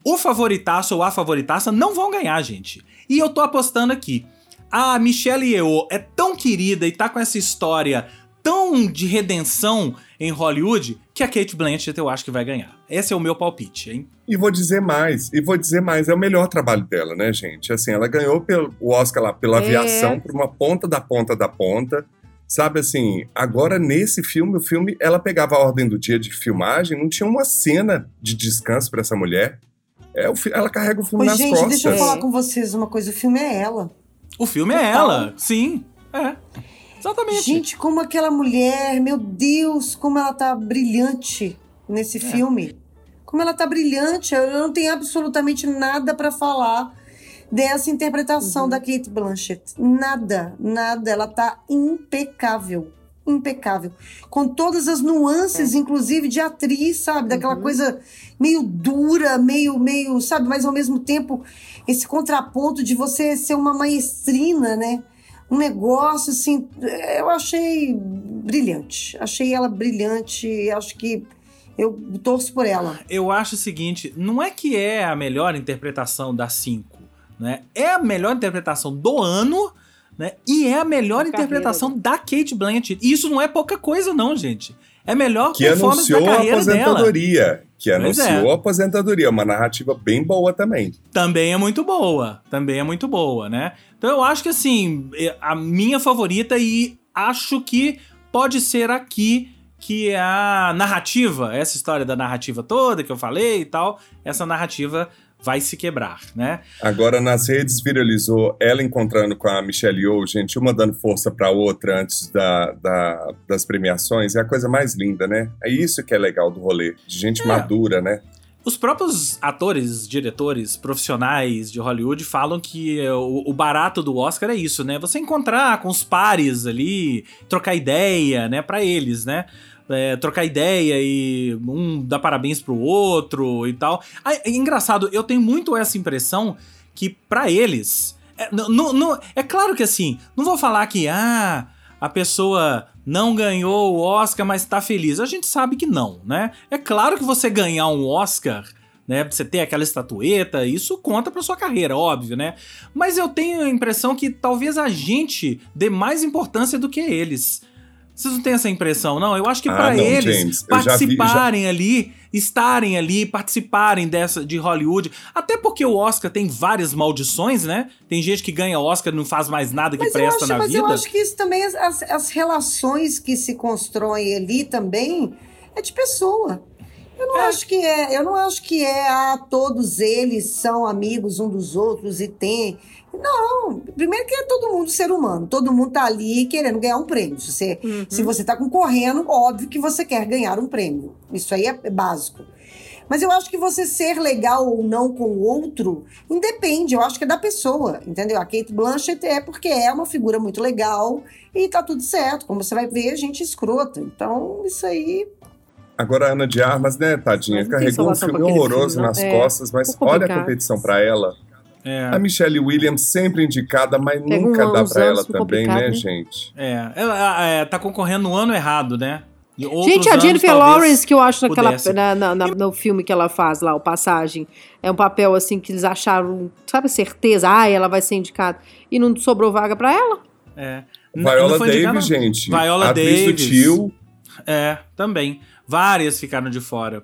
o favoritaço ou a favoritaça não vão ganhar, gente. E eu tô apostando aqui. A Michelle Yeoh é tão querida e tá com essa história tão de redenção em Hollywood que a Kate Blanchett eu acho que vai ganhar. Esse é o meu palpite, hein? E vou dizer mais, e vou dizer mais, é o melhor trabalho dela, né, gente? Assim, ela ganhou pelo, o Oscar lá pela é. aviação, por uma ponta da ponta da ponta. Sabe assim, agora nesse filme, o filme, ela pegava a ordem do dia de filmagem, não tinha uma cena de descanso para essa mulher. É, o, ela carrega o filme Ô, nas gente, costas. deixa eu falar com vocês uma coisa, o filme é ela. O filme é ela, sim. É. Exatamente. Gente, como aquela mulher, meu Deus, como ela tá brilhante nesse é. filme. Como ela tá brilhante, eu não tenho absolutamente nada para falar dessa interpretação uhum. da Kate Blanchett. Nada, nada. Ela tá impecável. Impecável. Com todas as nuances, é. inclusive, de atriz, sabe? Daquela uhum. coisa meio dura, meio, meio, sabe? Mas ao mesmo tempo, esse contraponto de você ser uma maestrina, né? um negócio assim, eu achei brilhante. Achei ela brilhante, acho que eu torço por ela. Eu acho o seguinte, não é que é a melhor interpretação da 5, né? É a melhor interpretação do ano, né? E é a melhor interpretação da Kate Blanchett. E isso não é pouca coisa não, gente. É melhor que performance da carreira a aposentadoria. Dela. Que anunciou é. a aposentadoria, uma narrativa bem boa também. Também é muito boa, também é muito boa, né? Então eu acho que assim, é, a minha favorita e acho que pode ser aqui que é a narrativa, essa história da narrativa toda que eu falei e tal, essa narrativa vai se quebrar, né? Agora nas redes viralizou ela encontrando com a Michelle Yeoh, gente, uma dando força para outra antes da, da, das premiações, é a coisa mais linda, né? É isso que é legal do rolê, de gente é. madura, né? Os próprios atores, diretores, profissionais de Hollywood falam que o, o, barato do Oscar é isso, né? Você encontrar com os pares ali, trocar ideia, né, para eles, né? É, trocar ideia e um dá parabéns pro outro e tal. É engraçado, eu tenho muito essa impressão que para eles é, é claro que assim, não vou falar que ah, a pessoa não ganhou o Oscar, mas tá feliz. A gente sabe que não, né? É claro que você ganhar um Oscar, né, você ter aquela estatueta, isso conta para sua carreira, óbvio, né? Mas eu tenho a impressão que talvez a gente dê mais importância do que eles. Vocês não têm essa impressão, não? Eu acho que ah, para eles James, participarem vi, já... ali, estarem ali, participarem dessa de Hollywood, até porque o Oscar tem várias maldições, né? Tem gente que ganha Oscar e não faz mais nada que mas presta acho, na mas vida. Mas eu acho que isso também as, as relações que se constroem ali também é de pessoa. Eu não é. acho que é, eu não acho que é ah, todos eles são amigos um dos outros e tem não, primeiro que é todo mundo ser humano, todo mundo tá ali querendo ganhar um prêmio. Se você, uhum. se você tá concorrendo, óbvio que você quer ganhar um prêmio. Isso aí é básico. Mas eu acho que você ser legal ou não com o outro independe, eu acho que é da pessoa, entendeu? A Kate Blanchett é porque é uma figura muito legal e tá tudo certo. Como você vai ver, gente escrota. Então, isso aí Agora a Ana de Armas, né, tadinha, carregou um filme horroroso filme, nas é, costas, mas olha a competição para ela. É. A Michelle Williams sempre indicada, mas Pega nunca um dá para ela também, né, né, gente? É, ela é, tá concorrendo no ano errado, né? Gente, a Jennifer Lawrence, que eu acho naquela, na, na, na, no filme que ela faz lá, o Passagem, é um papel assim que eles acharam, sabe, certeza, ah, ela vai ser indicada. E não sobrou vaga para ela? É. Viola Davis, gente. Viola Davis. do tio. É, também. Várias ficaram de fora.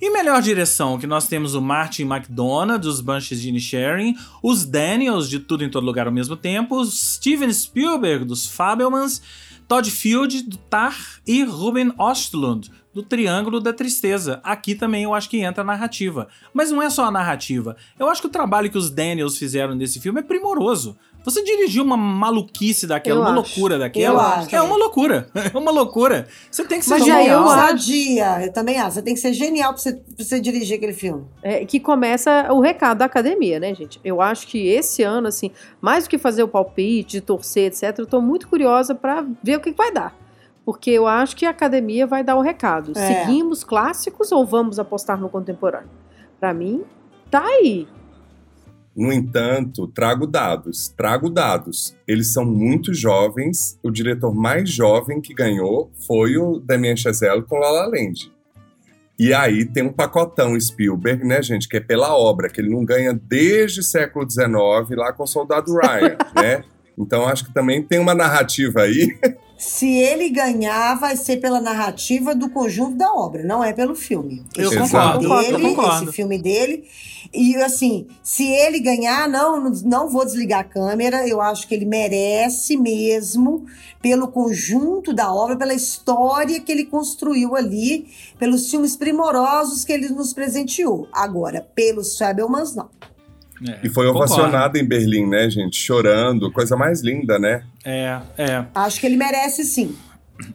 Em melhor direção, que nós temos o Martin McDonagh, dos Banshees de Inisherin, os Daniels, de Tudo em Todo Lugar ao mesmo tempo, Steven Spielberg, dos Fabelmans, Todd Field, do Tar, e Ruben Ostlund, do Triângulo da Tristeza. Aqui também eu acho que entra a narrativa. Mas não é só a narrativa. Eu acho que o trabalho que os Daniels fizeram nesse filme é primoroso Você dirigir uma maluquice daquela, eu uma acho. loucura daquela, é uma loucura. (laughs) É uma loucura. Você tem que ser Mas genial. Mas eu Eu também acho. Você tem que ser genial pra você, pra você dirigir aquele filme. É, que começa o recado da academia, né, gente? Eu acho que esse ano, assim, mais do que fazer o palpite, torcer, etc., eu tô muito curiosa para ver o que, que vai dar porque eu acho que a academia vai dar o recado. É. Seguimos clássicos ou vamos apostar no contemporâneo? Para mim, tá aí. No entanto, trago dados, trago dados. Eles são muito jovens. O diretor mais jovem que ganhou foi o Damien Chazelle com La La Land. E aí tem um pacotão Spielberg, né, gente, que é pela obra, que ele não ganha desde século XIX lá com o Soldado Ryan, (laughs) né? Então acho que também tem uma narrativa aí se ele ganhar, vai ser pela narrativa do conjunto da obra, não é pelo filme. Eu esse concordo, dele, eu concordo. Esse filme dele. E assim, se ele ganhar, não, não vou desligar a câmera. Eu acho que ele merece mesmo, pelo conjunto da obra, pela história que ele construiu ali, pelos filmes primorosos que ele nos presenteou. Agora, pelos Fabelmans, não. É, e foi ovacionado em Berlim, né, gente? Chorando, coisa mais linda, né? É, é. Acho que ele merece sim.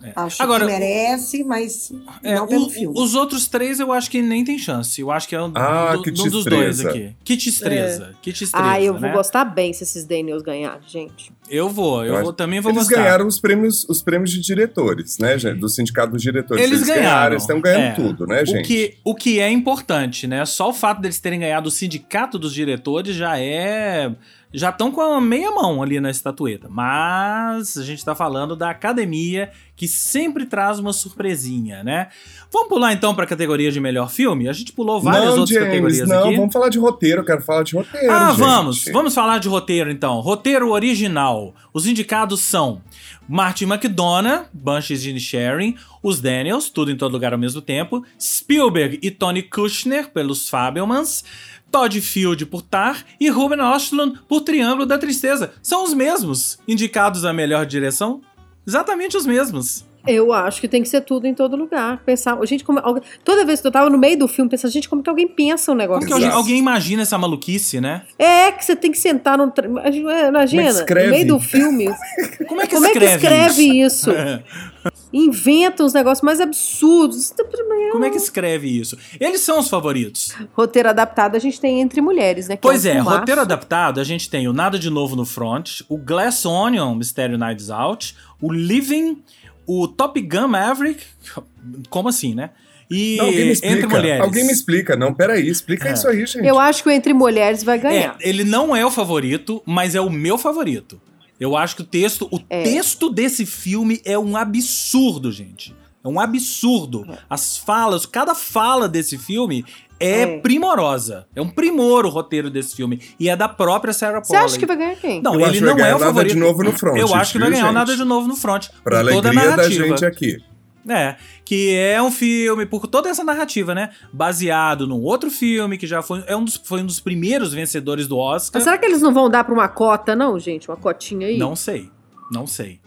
É. Acho Agora, que merece, mas é, não pelo o, filme. Os outros três eu acho que nem tem chance. Eu acho que é um, ah, do, um dos dois aqui. Que destreza. É. Que destreza. Ah, eu né? vou gostar bem se esses Daniels ganharem, gente. Eu vou, eu, eu vou, também vou eles gostar. Eles ganharam os prêmios, os prêmios de diretores, né, gente? Do Sindicato dos Diretores. Eles, eles ganharam. ganharam. Eles estão ganhando é. tudo, né, gente? O que, o que é importante, né? Só o fato deles terem ganhado o Sindicato dos Diretores já é já estão com a meia mão ali na estatueta. Mas a gente está falando da academia, que sempre traz uma surpresinha, né? Vamos pular então para a categoria de melhor filme? A gente pulou várias não, outras James, categorias não, aqui. vamos falar de roteiro, eu quero falar de roteiro. Ah, gente. vamos, vamos falar de roteiro então. Roteiro original. Os indicados são Martin McDonough, Banshees de Sharing, os Daniels, Tudo em Todo Lugar ao mesmo tempo, Spielberg e Tony Kushner pelos Fabelmans, Todd Field por Tar e Ruben Östlund por Triângulo da Tristeza. São os mesmos indicados à melhor direção? Exatamente os mesmos. Eu acho que tem que ser tudo em todo lugar. Pensar, gente, como, toda vez que eu tava no meio do filme, pensando, gente, como que alguém pensa um negócio Como que alguém, alguém imagina essa maluquice, né? É, que você tem que sentar no. Imagina, é no meio do filme. (laughs) como é que como escreve, é que escreve isso? isso? (laughs) Inventa uns negócios mais absurdos. Como é que escreve isso? Eles são os favoritos. Roteiro adaptado a gente tem entre mulheres, né? Pois é, é roteiro adaptado a gente tem o Nada de Novo no Front, o Glass Onion, Mistério Nights Out, o Living o Top Gun Maverick. Como assim, né? E não, Entre Mulheres. Alguém me explica. Não, peraí, explica é. isso aí, gente. Eu acho que o Entre Mulheres vai ganhar. É, ele não é o favorito, mas é o meu favorito. Eu acho que o texto, o é. texto desse filme é um absurdo, gente. É um absurdo. É. As falas, cada fala desse filme é, é, primorosa. É um primor o roteiro desse filme. E é da própria Sarah Polley. Você acha que vai ganhar quem? Não, eu ele não é o favorito. Nada de novo no front. Eu acho que vai ganhar gente? nada de novo no front. Pra alegria da gente aqui. É, que é um filme, por toda essa narrativa, né? Baseado num outro filme que já foi, é um dos, foi um dos primeiros vencedores do Oscar. Mas será que eles não vão dar pra uma cota, não, gente? Uma cotinha aí? Não sei. Não sei.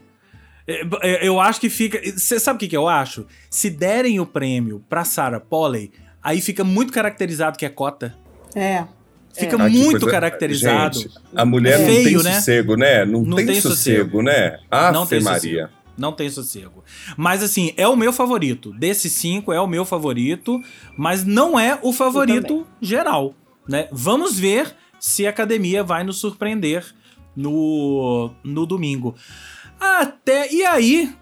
É, é, eu acho que fica. Você sabe o que, que eu acho? Se derem o prêmio pra Sarah Polley, aí fica muito caracterizado que é cota. É. Fica é. muito caracterizado. Gente, a mulher é. não Feio, tem né? sossego, né? Não, não tem, tem, sossego, sossego. né? Tem Maria. Sossego. Não tem sossego. Mas assim, é o meu favorito. Desses cinco, é o meu favorito, mas não é o favorito geral. Né? Vamos ver se a academia vai nos surpreender no, no domingo. Até. E aí,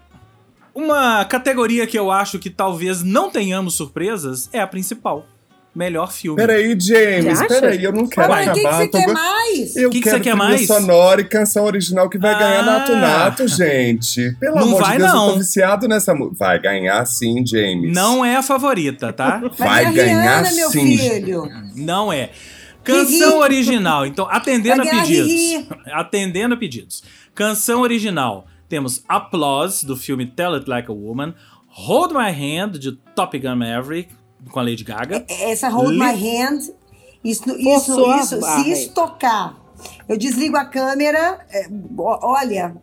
uma categoria que eu acho que talvez não tenhamos surpresas é a principal. Melhor filme. Peraí, James, peraí, eu não quero Ué, acabar. O que, que você quer mais? Eu que quero que você quer mais? sonora e canção original que vai ah, ganhar Nato Nato, gente. Pelo não amor vai, de Deus, não. eu tô viciado nessa música. Vai ganhar sim, James. Não é a favorita, tá? (laughs) vai ganhar Rihanna, sim. Filho. Não é. Canção original. Então, atendendo a pedidos. Atendendo a pedidos. Canção original. Temos Applause, do filme Tell It Like a Woman. Hold My Hand, de Top Gun Maverick, com a Lady Gaga. É, essa Hold My Hand, isso, isso, isso se isso tocar, eu desligo a câmera, é, olha,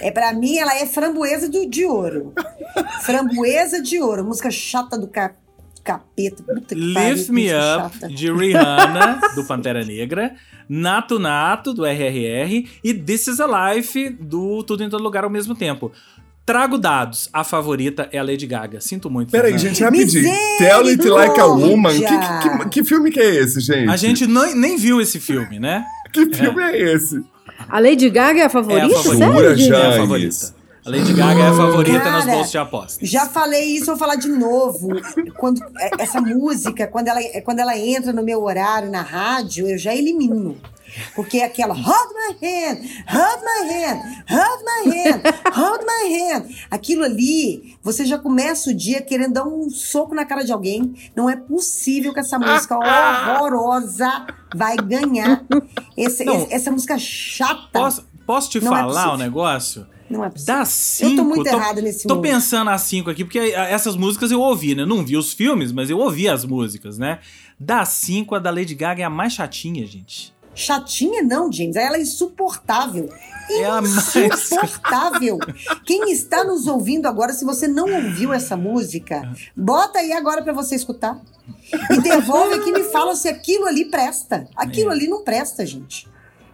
é para mim ela é framboesa do, de ouro. (laughs) framboesa de ouro, música chata do ca, capeta. Puta que Lift pariu, Me Up, chata. de Rihanna, do Pantera Negra. Nato Nato, do RRR. E This Is a Life, do Tudo em Todo Lugar ao mesmo tempo. Trago dados. A favorita é a Lady Gaga. Sinto muito. Peraí, gente, rapidinho. Tell It Like a Woman. Que, que, que, que, filme que é esse, gente? A gente não, nem viu esse filme, né? (laughs) que filme é, é esse? A Lady Gaga é a favorita? É a favorita. Sério? É a favorita. A Lady Gaga é a favorita Cara, nas bolsas de apostas. Já falei isso, vou falar de novo. Quando, é, essa música, quando ela, quando ela entra no meu horário na rádio, eu já elimino. Porque é aquela hold my hand, hold my hand, hold my hand, hold my hand. Aquilo ali, você já começa o dia querendo dar um soco na cara de alguém. Não é possível que essa música (laughs) horrorosa vai ganhar. Esse, esse, essa música chata. Posso, posso te Não é falar é um negócio? Não é possível. Dá cinco. Eu tô muito tô, errada nesse Tô mundo. pensando a cinco aqui, porque essas músicas eu ouvi, né? Não vi os filmes, mas eu ouvi as músicas, né? Da cinco, a da Lady Gaga é a mais chatinha, gente. Chatinha não, James. Ela é insuportável. É insuportável. Quem está nos ouvindo agora, se você não ouviu essa música, bota aí agora para você escutar. E devolve aqui e me fala se aquilo ali presta. Aquilo é. ali não presta, gente.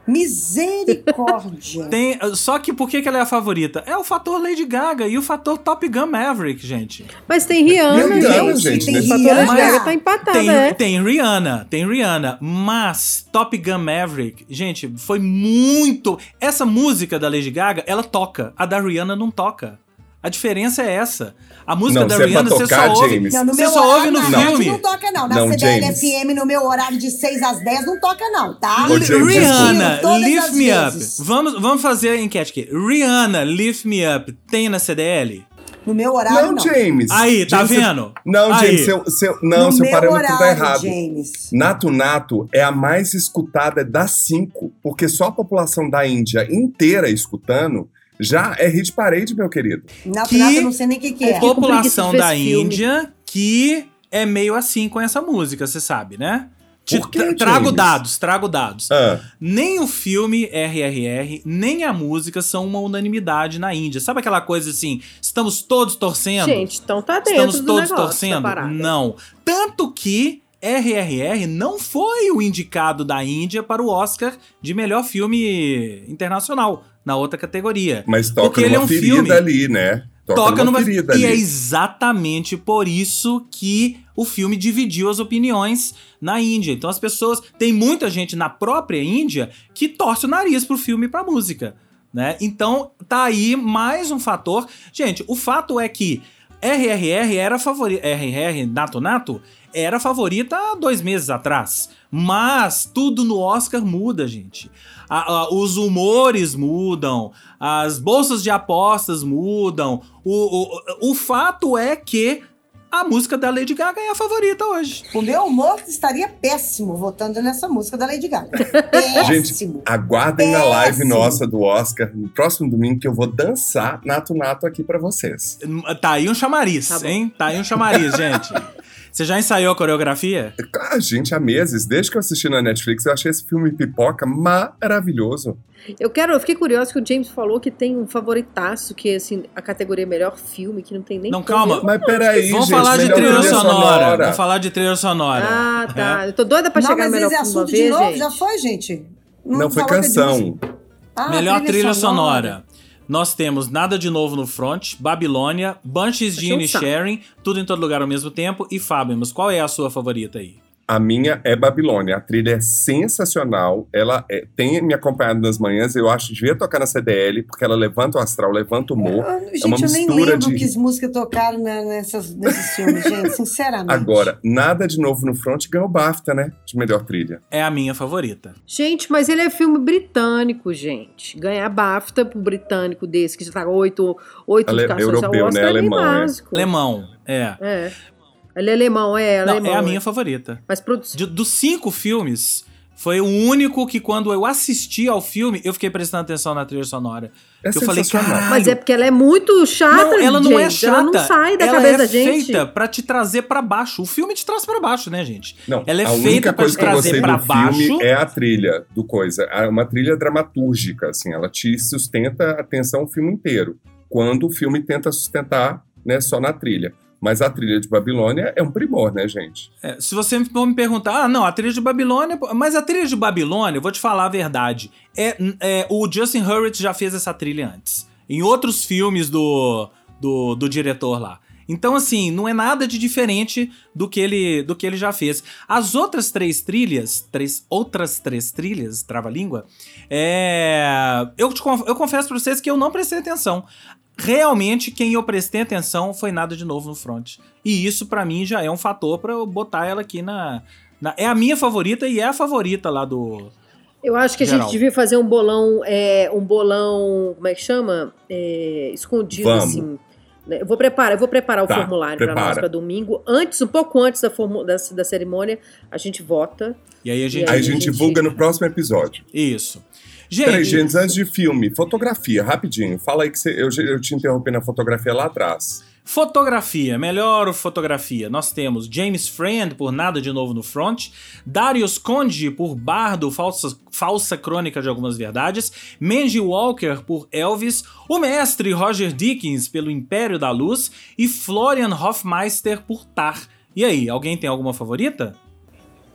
Misericórdia. (laughs) Tem, só que por que, que ela é a favorita? É o fator Lady Gaga e o fator Top Gun Maverick, gente. Mas tem Rihanna, Deus, gente. gente. Tem o fator Lady Gaga tá empatado, tem, é. tem Rihanna, tem Rihanna. Mas Top Gun Maverick, gente, foi muito... Essa música da Lady Gaga, ela toca. A da Rihanna não toca. A diferença é essa. A música não, da é Rihanna, você só ouve, não, no você só ouve no não, filme. Não toca não. Na não, no meu horário de 6 às 10, não toca não, tá? Rihanna, Lift Me Up. Vamos, vamos fazer a enquete aqui. Rihanna, Lift Me Up, tem na CDL? No meu horário, não. Não, James. Aí, tá James, vendo? Não, Aí. James, seu, seu, não, no seu parâmetro tá horário, tá errado. James. Nato Nato é a mais escutada das cinco, porque só a população da Índia inteira escutando já é hit parade, meu querido. Na que eu não sei nem o que, que é. A população da Índia que é meio assim com essa música, você sabe, né? Por que, trago dados, trago dados. Ah. Nem o filme RRR, nem a música são uma unanimidade na Índia. Sabe aquela coisa assim, estamos todos torcendo? Gente, então tá dentro Estamos todos torcendo? Não. Tanto que RRR não foi o indicado da Índia para o Oscar de melhor filme internacional na outra categoria. Mas toca numa é um ferida filme, ali, né? Toca, toca numa, numa ferida E é ali. é exatamente por isso que o filme dividiu as opiniões na Índia. Então as pessoas, tem muita gente na própria Índia que torce o nariz pro filme e pra música, né? Então tá aí mais um fator. Gente, o fato é que RRR era favorito, RRR Nato Nato era favorita há dois meses atrás. Mas tudo no Oscar muda, gente. A, a, os humores mudam, as bolsas de apostas mudam. O, o, o fato é que a música da Lady Gaga é a favorita hoje. O meu humor estaria péssimo votando nessa música da Lady Gaga. (laughs) Péssimo. Gente, aguardem péssimo. na live nossa do Oscar no próximo domingo que eu vou dançar Nato Nato aqui para vocês. Tá aí um chamariz, tá hein? Tá aí um chamariz, (laughs) gente. Você já ensaiou a coreografia? Ah, gente, há meses. Desde que eu assisti na Netflix, eu achei esse filme pipoca maravilhoso. Eu quero, eu fiquei curioso que o James falou que tem um favoritaço, que é assim, a categoria melhor filme, que não tem nem. Não, calma. Mas peraí, Vamos gente, falar de trilha, sonora. sonora. Vamos falar de trilha sonora. Ah, tá. É. Eu tô doida pra não, chegar no melhor filme uma vez, novo, gente. Já foi, gente? Não, não foi canção. Ah, melhor trilha, trilha sonora. sonora. Nós temos Nada de Novo no Front, Babilônia, Banshees de Sharing, Tudo em Todo Lugar ao mesmo tempo e Fábio. Qual é a sua favorita aí? A minha é Babilônia. A trilha é sensacional. Ela é, tem me acompanhado nas manhãs. Eu acho que devia tocar na CDL, porque ela levanta o astral, levanta o humor. Eu, gente, é uma eu nem lembro de... que músicas tocaram né, nessas, nesses filmes, (laughs) gente, sinceramente. Agora, nada de novo no front ganhou o BAFTA, né? De melhor trilha. É a minha favorita. Gente, mas ele é filme britânico, gente. Ganhar BAFTA pro britânico desse, que já tá oito, oito Ale, indicações europeu, ao Oscar, né? é alemão, é. Alemão, é. É. Ele é alemão, é, Não, alemão. É a minha favorita. Mas produ... De, dos cinco filmes, foi o único que quando eu assisti ao filme, eu fiquei prestando atenção na trilha sonora. É eu falei, caralho. Mas é porque ela é muito chata, não, ela não gente. é chata. Ela não sai da ela cabeça é da gente. feita para te trazer para baixo. O filme te traz para baixo, né, gente? Não, ela é a feita para te trazer para baixo. Filme é a trilha do coisa, é uma trilha dramatúrgica, assim, ela te sustenta a atenção o filme inteiro. Quando o filme tenta sustentar, né, só na trilha. Mas a trilha de Babilônia é um primor, né, gente? É, se você for me perguntar, ah, não, a trilha de Babilônia. Mas a trilha de Babilônia, eu vou te falar a verdade. É, é o Justin Hurwitz já fez essa trilha antes. Em outros filmes do, do, do diretor lá. Então, assim, não é nada de diferente do que ele, do que ele já fez. As outras três trilhas, três, outras três trilhas, trava-língua, é... eu, eu confesso pra vocês que eu não prestei atenção. Realmente, quem eu prestei atenção foi nada de novo no front. E isso, para mim, já é um fator para eu botar ela aqui na, na, É a minha favorita e é a favorita lá do. Eu acho que a gente devia fazer um bolão, é, um bolão, como é que chama? É, escondido, Vamos. assim. Né? Eu vou preparar, eu vou preparar o tá, formulário para nós para domingo. Antes, um pouco antes da, da, da, cerimônia, a gente vota. E aí a gente, aí a gente divulga no próximo episódio. Isso. Gente, Peraí, gente, antes de filme, fotografia, rapidinho. Fala aí que você, eu, eu te interrompi na fotografia lá atrás. Fotografia, melhor fotografia. Nós temos James Friend por Nada de Novo no Front, Darius Conde por Bardo, falsa, falsa Crônica de Algumas Verdades, Mandy Walker por Elvis, o mestre Roger Dickens pelo Império da Luz e Florian Hofmeister por Tar. E aí, alguém tem alguma favorita?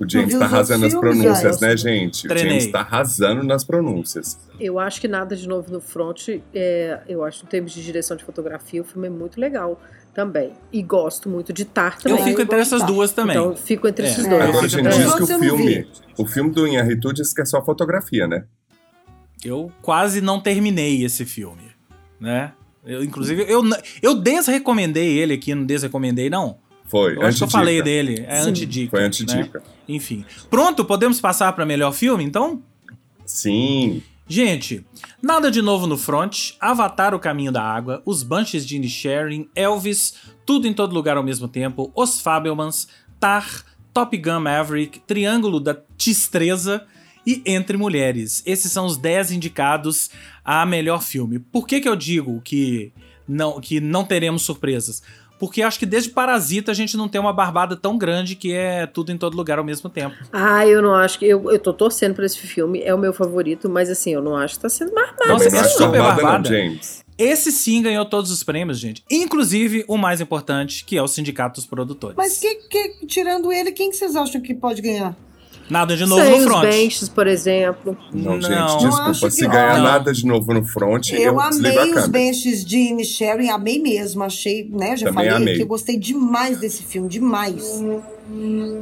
O James tá arrasando nas pronúncias, né, gente? Treinei. O James tá arrasando nas pronúncias. Eu acho que nada de novo no front. É, eu acho, em termos de direção de fotografia, o filme é muito legal também. E gosto muito de Tar também. Eu fico entre essas duas também. Então, fico entre é. esses dois. Agora, a gente diz que o filme, o filme do Inharritu diz que é só fotografia, né? Eu quase não terminei esse filme, né? Eu, inclusive, eu, eu desrecomendei ele aqui, não desrecomendei, não. Foi. Eu acho que eu falei dele. É antidica. Foi antidica. Né? Enfim. Pronto, podemos passar para melhor filme, então? Sim. Gente, nada de novo no front, Avatar O Caminho da Água, Os Bunches de Sharing, Elvis, Tudo em Todo Lugar ao Mesmo Tempo, Os Fabelmans, Tar, Top Gun Maverick, Triângulo da Tistreza e Entre Mulheres. Esses são os 10 indicados a melhor filme. Por que, que eu digo que não, que não teremos surpresas? Porque acho que desde Parasita a gente não tem uma barbada tão grande que é tudo em todo lugar ao mesmo tempo. Ah, eu não acho que. Eu, eu tô torcendo pra esse filme, é o meu favorito, mas assim, eu não acho que tá sendo barbada. Nossa, é super barbada. barbada. Não, James. Esse sim ganhou todos os prêmios, gente. Inclusive o mais importante, que é o Sindicato dos Produtores. Mas que, que, tirando ele, quem que vocês acham que pode ganhar? Nada de novo Sei, no front. Os benches, por exemplo. Não, não gente, desculpa. Se ganhar não. nada de novo no front, eu, eu amei os benches de Amy Sherry, amei mesmo. Achei, né? Já Também falei amei. que eu gostei demais desse filme, demais.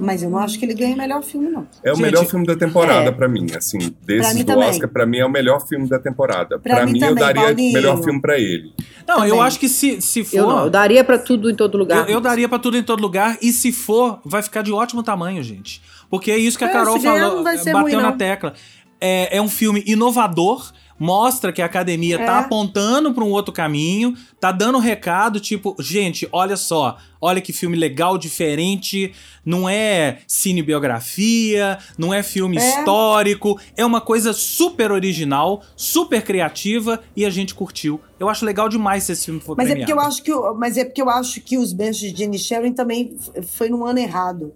Mas eu não acho que ele ganhe melhor filme, não. É o Gente, melhor filme da temporada é. para mim, assim, desses do também. Oscar, para mim é o melhor filme da temporada. Para mim, mim também, eu daria Paulinho. melhor filme para ele. Não, também. eu acho que se, se for. Eu, não, eu daria para tudo em todo lugar. Eu, eu daria para tudo em todo lugar e se for, vai ficar de ótimo tamanho, gente. Porque é isso que a é, Carol falou, bateu ruim, na tecla. É, é um filme inovador, mostra que a academia tá é. tá apontando para um outro caminho, tá dando um recado, tipo, gente, olha só, olha que filme legal, diferente, não é cinebiografia, não é filme é. histórico, é uma coisa super original, super criativa e a gente curtiu. Eu acho legal demais se esse filme for mas premiado. É porque eu acho que, mas é porque eu acho que os Benches de Jenny Sharon também foi num ano errado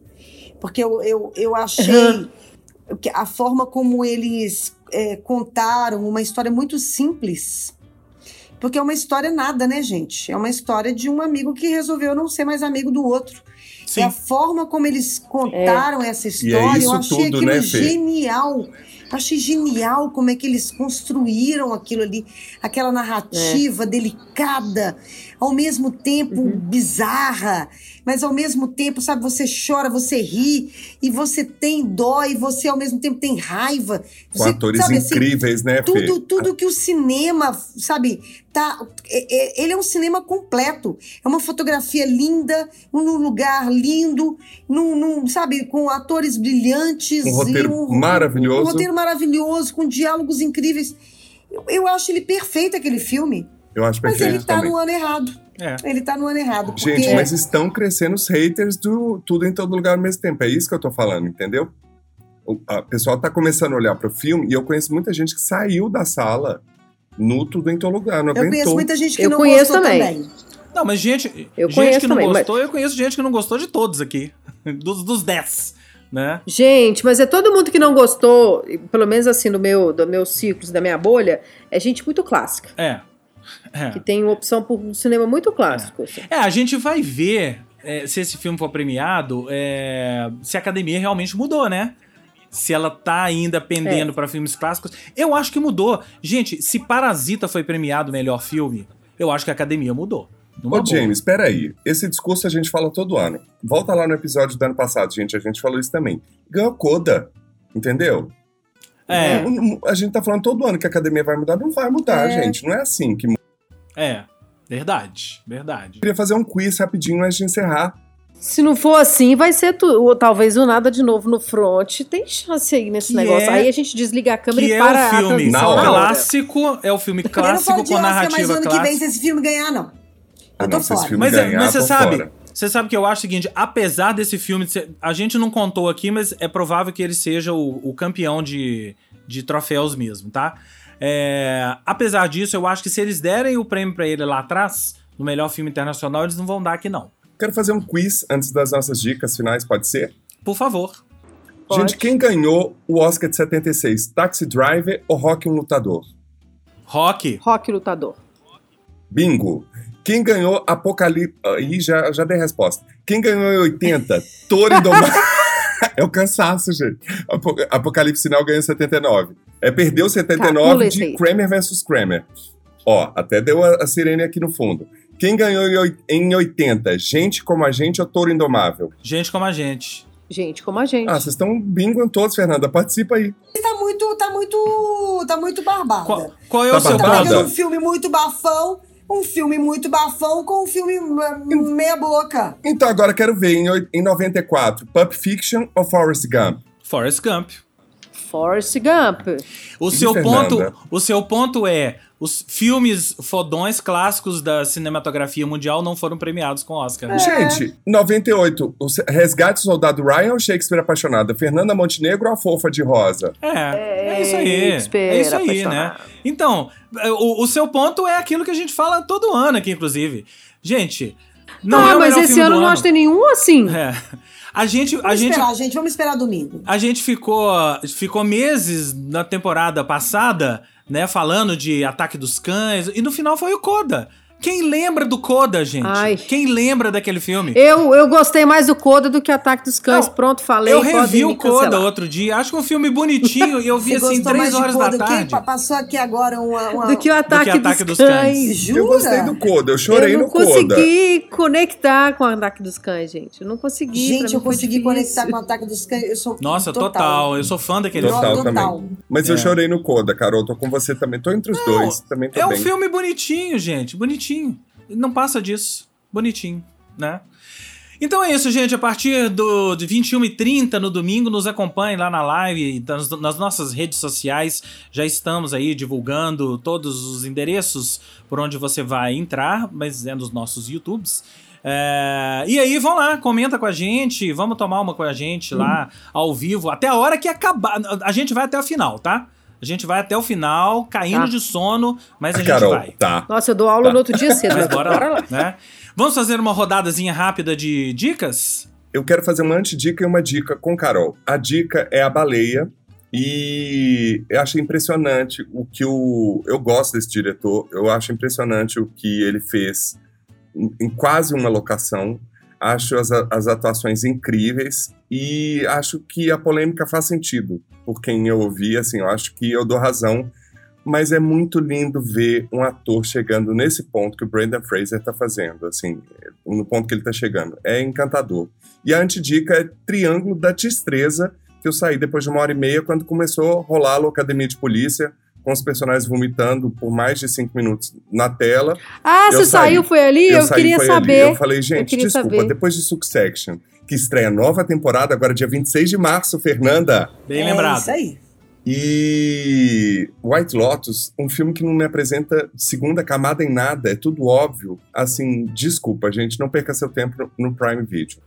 porque eu, eu, eu achei que a forma como eles é, contaram uma história muito simples. Porque é uma história nada, né, gente? É uma história de um amigo que resolveu não ser mais amigo do outro. Sim. E a forma como eles contaram é. essa é história, é eu achei tudo, aquilo né, genial. Achei genial como é que eles construíram aquilo ali, aquela narrativa é. delicada, ao mesmo tempo uhum. bizarra, mas ao mesmo tempo, sabe, você chora, você ri, e você tem dó, e você ao mesmo tempo tem raiva. Com você, atores sabe, assim, incríveis, assim, né, Fê? Tudo, tudo que o cinema, sabe, tá. É, é, ele é um cinema completo. É uma fotografia linda, num lugar lindo, num, num sabe, com atores brilhantes. Um roteiro um, maravilhoso. Um roteiro maravilhoso, com diálogos incríveis. Eu, eu acho ele perfeito, aquele filme. Eu acho perfeito. Mas ele tá também. no ano errado. É. Ele tá no ano errado. Porque... Gente, mas estão crescendo os haters do tudo em todo lugar ao mesmo tempo. É isso que eu tô falando, entendeu? O a pessoal tá começando a olhar pro filme e eu conheço muita gente que saiu da sala no tudo em todo lugar. Não eu aguentou. conheço muita gente que eu não conheço gostou também. também. Não, mas gente, eu gente que não também, gostou, mas... eu conheço gente que não gostou de todos aqui. (laughs) Dos, dos dez né? Gente, mas é todo mundo que não gostou, pelo menos assim, do meu, do meus ciclos, da minha bolha, é gente muito clássica. É. É. Que tem opção por um cinema muito clássico. É, assim. é a gente vai ver é, se esse filme for premiado, é, se a academia realmente mudou, né? Se ela tá ainda pendendo é. para filmes clássicos. Eu acho que mudou. Gente, se Parasita foi premiado melhor filme, eu acho que a academia mudou. Ô, boa. James, espera aí. Esse discurso a gente fala todo ano. Volta lá no episódio do ano passado, gente. A gente falou isso também. Ganhou Coda, entendeu? É. A gente tá falando todo ano que a academia vai mudar. Não vai mudar, é. gente. Não é assim que É. Verdade, verdade. Queria fazer um quiz rapidinho antes de encerrar. Se não for assim, vai ser tu, talvez o nada de novo no front. Tem chance aí nesse que negócio. É, aí a gente desliga a câmera e para é o filme a clássico, é o filme clássico com narrativa mas ano clássica. que vem se esse filme ganhar, não. Eu tô fora. Mas, ganhar, mas você sabe, fora. Você sabe que eu acho o seguinte, apesar desse filme, a gente não contou aqui, mas é provável que ele seja o, o campeão de, de troféus mesmo, tá? É, apesar disso, eu acho que se eles derem o prêmio para ele lá atrás, no melhor filme internacional, eles não vão dar aqui não. Quero fazer um quiz antes das nossas dicas finais, pode ser? Por favor. Pode. Gente, quem ganhou o Oscar de 76? Taxi Driver ou Rock um Lutador? Rock. Rock Lutador. Bingo. Quem ganhou Apocalipse. Aí já, já dei a resposta. Quem ganhou em 80? Toro Indomável. é o cansaço, gente. Apocalipse Sinal ganhou em 79. É, perdeu 79 tá, de Kramer versus Kramer. Ó, até deu a, a sirene aqui no fundo. Quem ganhou em 80? Gente como a gente ou Touro Indomável? Gente como a gente. Gente como a gente. Ah, vocês estão bingo em todos, Fernanda. Participa aí. Tá muito, tá muito, tá muito barbada. Qual, qual é tá o seu barbada? um filme muito bafão, um filme muito bafão com um filme meia boca. Então agora quero ver, em, em 94, Pulp Fiction ou Forrest Gump? Forrest Gump. Forrest Gump. O seu ponto, o seu ponto é os filmes fodões clássicos da cinematografia mundial não foram premiados com Oscar. É. Gente, 98, o Resgate do Soldado Ryan ou Shakespeare Apaixonada? Fernanda Montenegro ou A Fofa de Rosa? É, é, é isso aí. É isso aí, né? Então, o, o seu ponto é aquilo que a gente fala todo ano aqui, inclusive. Gente, não, não é mas esse ano não acho que tem nenhum assim. É. A gente, vamos a gente, esperar, gente, vamos esperar domingo. A gente ficou, ficou meses na temporada passada né, falando de ataque dos cães, e no final foi o Coda. Quem lembra do Coda, gente? Ai. Quem lembra daquele filme? Eu, eu gostei mais do Coda do que Ataque dos Cães. Não, Pronto, falei. Eu revi o Coda outro dia. Acho que é um filme bonitinho e eu vi assim três horas da tarde. Que passou aqui agora uma, uma... Do que o Ataque, que ataque dos, dos, Cães. cães. Jura? Eu gostei do Coda. Eu chorei no Coda. Eu não consegui conectar com o Ataque dos Cães, gente. Eu não consegui. Gente, eu consegui conectar com o Ataque dos Cães. Eu sou Nossa, total. total. Eu sou fã daquele total filme. Total também. Mas é. eu chorei no Coda, Carol. Tô com você também. Tô entre os não, dois. Também tô é bem. um filme bonitinho, gente. Bonitinho. Não passa disso. Bonitinho, né? Então é isso, gente. A partir do, de 21h30 no domingo, nos acompanhe lá na live, nas, nas, nossas redes sociais. Já estamos aí divulgando todos os endereços por onde você vai entrar, mas é nos nossos YouTubes. É, e aí, vão lá, comenta com a gente, vamos tomar uma com a gente lá, ao vivo, até a hora que acabar. A gente vai até o final, tá? A gente vai até o final, caindo tá. de sono, mas a gente Carol, vai. Tá. Nossa, eu dou aula tá. no outro dia (laughs) cedo. mas bora, bora lá. Né? Vamos fazer uma rodadazinha rápida de dicas? Eu quero fazer uma antidica e uma dica com Carol. A dica é a baleia. E eu achei impressionante o que o. Eu gosto desse diretor, eu acho impressionante o que ele fez em quase uma locação. Acho as, as atuações incríveis e acho que a polêmica faz sentido por quem eu ouvi. Assim, eu acho que eu dou razão mas é muito lindo ver um ator chegando nesse ponto que o Brendan Fraser está fazendo, assim, no ponto que ele está chegando. É encantador. E a antidica é Triângulo da Destreza, que eu saí depois de uma hora e meia, quando começou a rolar a Academia de Polícia, com os personagens vomitando por mais de cinco minutos na tela. Ah, você saiu, foi ali? Eu, eu saí, queria saber. Ali. Eu falei, gente, eu desculpa, saber. depois de Succession, que estreia nova temporada agora dia 26 de março, Fernanda. Bem é lembrado. Isso aí. E White Lotus, um filme que não me apresenta segunda camada em nada, é tudo óbvio. Assim, desculpa, gente, não perca seu tempo no Prime Video.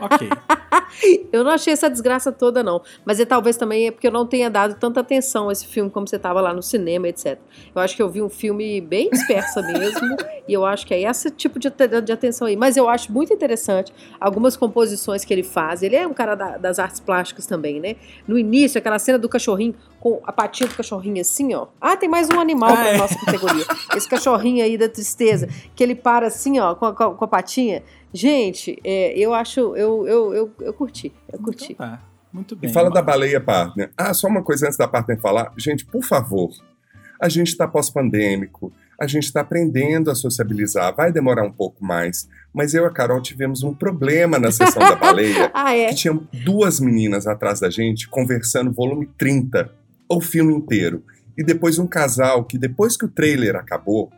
Ok. (laughs) eu não achei essa desgraça toda, não. Mas é, talvez também é porque eu não tenha dado tanta atenção a esse filme como você estava lá no cinema, etc. Eu acho que eu vi um filme bem dispersa mesmo. (laughs) e eu acho que é esse tipo de, de, atenção aí. Mas eu acho muito interessante algumas composições que ele faz. Ele é um cara da, das artes plásticas também, né? No início, aquela cena do cachorrinho com a patinha do cachorrinho assim, ó. Ah, tem mais um animal para ah, é. nossa categoria. Esse cachorrinho aí da tristeza, que ele para assim, ó, com a, com a patinha. Gente, é, eu acho, eu, eu, eu, eu curti, eu curti. Então tá. Muito bem. E fala da baleia partner. Ah, só uma coisa antes da partner falar. Gente, por favor, a gente está pós-pandêmico, a gente está aprendendo a sociabilizar, vai demorar um pouco mais. Mas eu e a Carol tivemos um problema na sessão da baleia, (laughs) ah, é? que tinham duas meninas atrás da gente conversando volume 30, o filme inteiro. E depois um casal que, depois que o trailer acabou,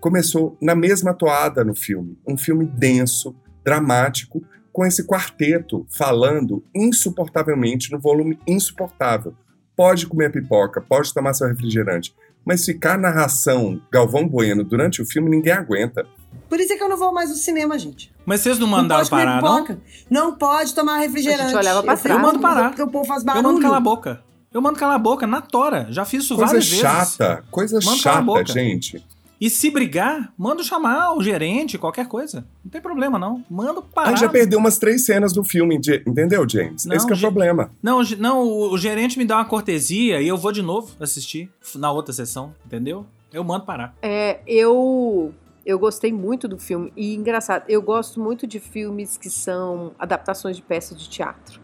começou na mesma toada no filme. Um filme denso, dramático, com esse quarteto falando insuportavelmente no volume insuportável. Pode comer pipoca, pode tomar seu refrigerante, mas ficar narração Galvão Bueno durante o filme ninguém aguenta. Por isso é que eu não vou mais no cinema, gente. Mas vocês não mandaram não parar, não? Não pode tomar refrigerante. A gente olhava pra trás. Eu mando parar. Porque o povo faz barulho. Eu mando calar a boca. Eu mando calar a boca na tora. Já fiz isso coisa várias chata, vezes. Coisa chata, coisa chata, gente. E se brigar, manda chamar o gerente, qualquer coisa. Não tem problema, não. Manda parar. Aí já perdeu umas três cenas do filme, entendeu, James? Não, Esse é o problema. Não, não, o gerente me dá uma cortesia e eu vou de novo assistir na outra sessão, entendeu? Eu mando parar. É, eu eu gostei muito do filme. E engraçado, eu gosto muito de filmes que são adaptações de peças de teatro.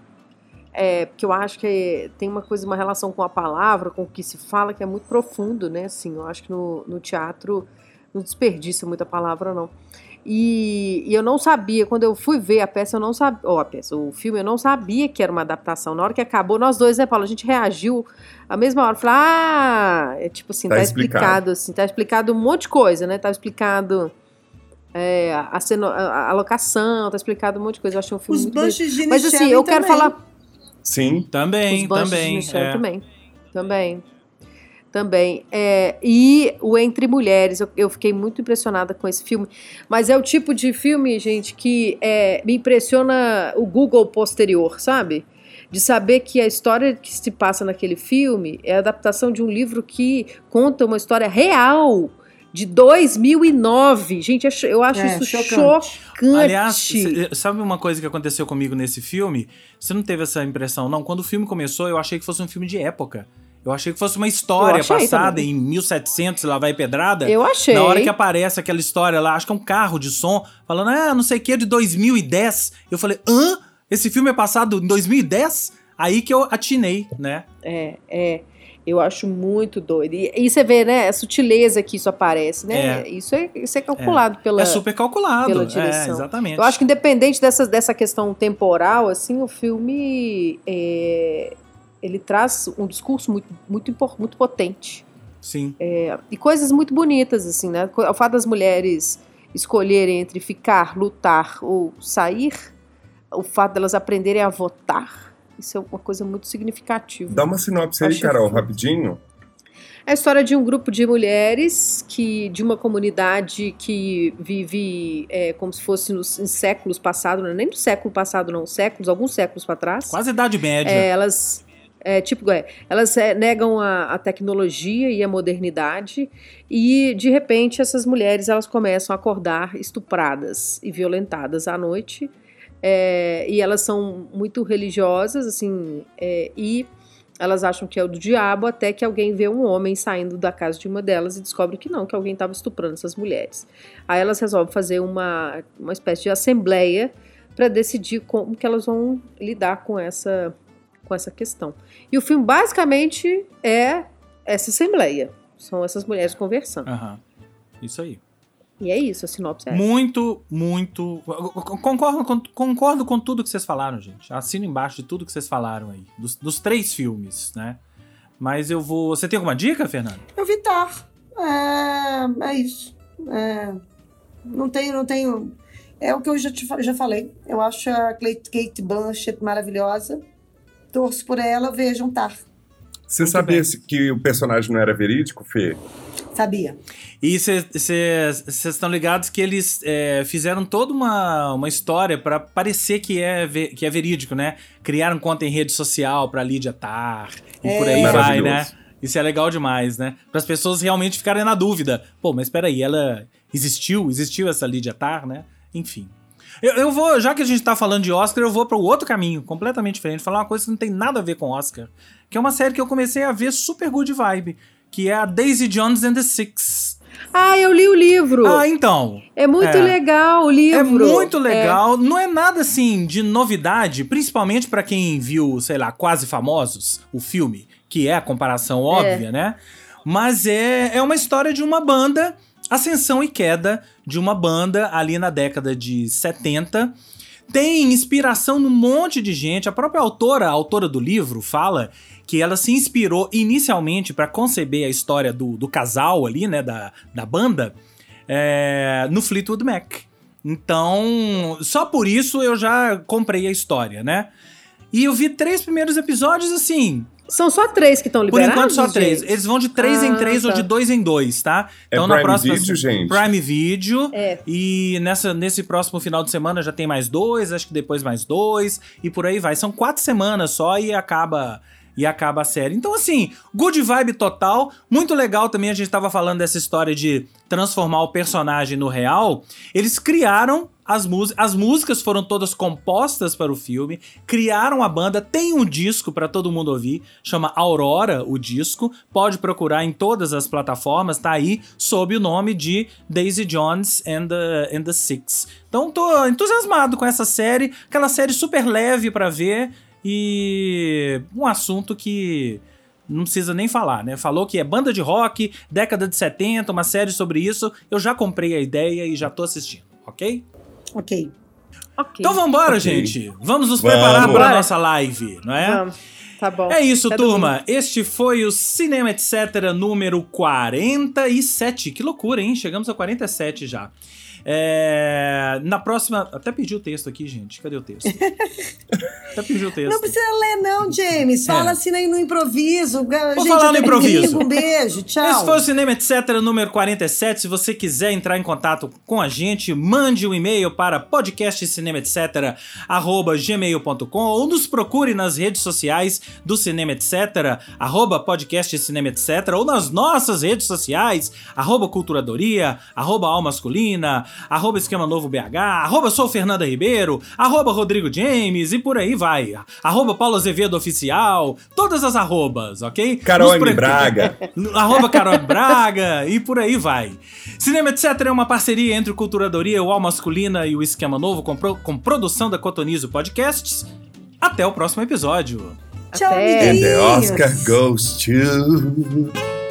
É, porque eu acho que tem uma coisa, uma relação com a palavra, com o que se fala, que é muito profundo, né? Assim, eu acho que no, no teatro não desperdiça muita palavra, não. E, e, eu não sabia, quando eu fui ver a peça, eu não sabia, oh, a peça, o filme, eu não sabia que era uma adaptação. Na hora que acabou, nós dois, né, Paulo, a gente reagiu a mesma hora. Falei, ah, é tipo assim, tá, tá explicado. explicado. assim, tá explicado um monte de coisa, né? Tá explicado é, a, a, a locação, tá explicado um monte de coisa. Eu achei um filme Os muito bem. Mas assim, eu também. quero falar Sim. Também, Os também. De é. Também. Também. Também. É, e o Entre Mulheres, eu, eu, fiquei muito impressionada com esse filme. Mas é o tipo de filme, gente, que é, me impressiona o Google posterior, sabe? De saber que a história que se passa naquele filme é a adaptação de um livro que conta uma história real de 2009. Gente, eu acho é, isso chocante. chocante. Aliás, sabe uma coisa que aconteceu comigo nesse filme? Você não teve essa impressão? Não, quando o filme começou, eu achei que fosse um filme de época. Eu achei que fosse uma história passada também. em 1700, lá vai pedrada. Eu achei. Na hora que aparece aquela história lá, acho que é um carro de som, falando, ah, não sei o que, de 2010. Eu falei, hã? Esse filme é passado em 2010? Aí que eu atinei, né? É, é. Eu acho muito doido. E, e, você vê, né, a sutileza que isso aparece, né? É. Isso, é, isso é calculado é. pela. É super calculado. Pela direção. É, exatamente. Eu acho que independente dessa, dessa questão temporal, assim, o filme é, ele traz um discurso muito, muito, muito potente. Sim. É, e coisas muito bonitas, assim, né? O fato das mulheres escolherem entre ficar, lutar ou sair, o fato delas aprenderem a votar isso é uma coisa muito significativa. Dá uma sinopse aí, Carol, rapidinho. É a história de um grupo de mulheres que de uma comunidade que vive é, como se fosse nos, em séculos passados, não é nem do século passado, não, séculos, alguns séculos para trás. Quase idade média. É, elas é, tipo, é, elas é, negam a, a, tecnologia e a modernidade e de repente essas mulheres elas começam a acordar estupradas e violentadas à noite é, e elas são muito religiosas, assim, é, e elas acham que é o do diabo, até que alguém vê um homem saindo da casa de uma delas e descobre que não, que alguém estava estuprando essas mulheres. Aí elas resolvem fazer uma, uma espécie de assembleia para decidir como que elas vão lidar com essa, com essa questão. E o filme basicamente é essa assembleia. São essas mulheres conversando. Uhum. Isso aí. E é isso, a sinopse é Muito, muito. Concordo com, concordo com tudo que vocês falaram, gente. Assino embaixo de tudo que vocês falaram aí. Dos, dos três filmes, né? Mas eu vou. Você tem alguma dica, Fernando? Eu vi Tar. É, é isso. É, não tenho, não tenho. É o que eu já, te, já falei. Eu acho a Kate Blanchett maravilhosa. Torço por ela, vejam Tar. Você Muito sabia bem. que o personagem não era verídico, Fê? Sabia. E vocês estão ligados que eles é, fizeram toda uma, uma história para parecer que é, que é verídico, né? Criaram conta em rede social pra Lídia Tar e é. por aí vai, né? Isso é legal demais, né? Para as pessoas realmente ficarem na dúvida. Pô, mas espera aí, ela existiu? Existiu essa Lídia Tar, né? Enfim. Eu, eu, vou, já que a gente tá falando de Oscar, eu vou para o outro caminho, completamente diferente. Falar uma coisa que não tem nada a ver com Oscar. Que é uma série que eu comecei a ver super good vibe. Que é a Daisy Jones and the Six. Ah, eu li o livro. Ah, então. É muito é. legal o livro. É muito legal. É. Não é nada assim de novidade, principalmente para quem viu, sei lá, Quase Famosos, o filme, que é a comparação óbvia, é. né? Mas é, é uma história de uma banda ascensão e queda de uma banda ali na década de 70. Tem inspiração num monte de gente. A própria autora, a autora do livro, fala que ela se inspirou inicialmente para conceber a história do, do casal ali, né, da, da banda, é, no Fleetwood Mac. Então, só por isso eu já comprei a história, né? E eu vi três primeiros episódios assim. São só três que estão liberados? Por enquanto, só três. Eles vão de três ah, em três tá. ou de dois em dois, tá? É então, é na Prime próxima. Video, gente. Prime Video. É. E nessa, nesse próximo final de semana já tem mais dois, acho que depois mais dois, e por aí vai. São quatro semanas só e acaba e acaba a série. Então, assim, good vibe total. Muito legal também, a gente tava falando dessa história de transformar o personagem no real. Eles criaram as músicas. As músicas foram todas compostas para o filme. Criaram a banda. Tem um disco para todo mundo ouvir. Chama Aurora, o disco. Pode procurar em todas as plataformas. Tá aí sob o nome de Daisy Jones and the, and the Six. Então, tô entusiasmado com essa série. Aquela série super leve para ver e um assunto que não precisa nem falar, né? Falou que é banda de rock, década de 70, uma série sobre isso. Eu já comprei a ideia e já tô assistindo, ok? Ok. okay. Então vambora, okay. gente. Vamos nos preparar para a nossa live, não é? Vamos. Tá bom. É isso, Até turma. Domingo. Este foi o Cinema Etc. número 47. Que loucura, hein? Chegamos a 47 já. É, na próxima. Até pedi o texto aqui, gente. Cadê o texto? (laughs) até pedi o texto. Não precisa ler, não, James. Fala é. assim aí no improviso. Vou gente, falar no improviso. Um beijo, (laughs) tchau. Esse foi o Cinema Etc. número 47. Se você quiser entrar em contato com a gente, mande um e-mail para podcastcinemaetc.gmail.com ou nos procure nas redes sociais do Cinema Etc. arroba podcast Cinema Etc. ou nas nossas redes sociais, arroba Culturadoria, arroba Almasculina, arroba Esquema Novo BH, arroba Sou Fernanda Ribeiro, arroba Rodrigo James e por aí vai. Arroba Paulo Azevedo Oficial, todas as arrobas, ok? Carol M. Braga. (laughs) arroba Carol Braga e por aí vai. Cinema Etc. é uma parceria entre o Culturadoria, o Al Masculina e o Esquema Novo com, pro, com produção da Cotonizo Podcasts. Até o próximo episódio. Tchau, And the Oscar goes to...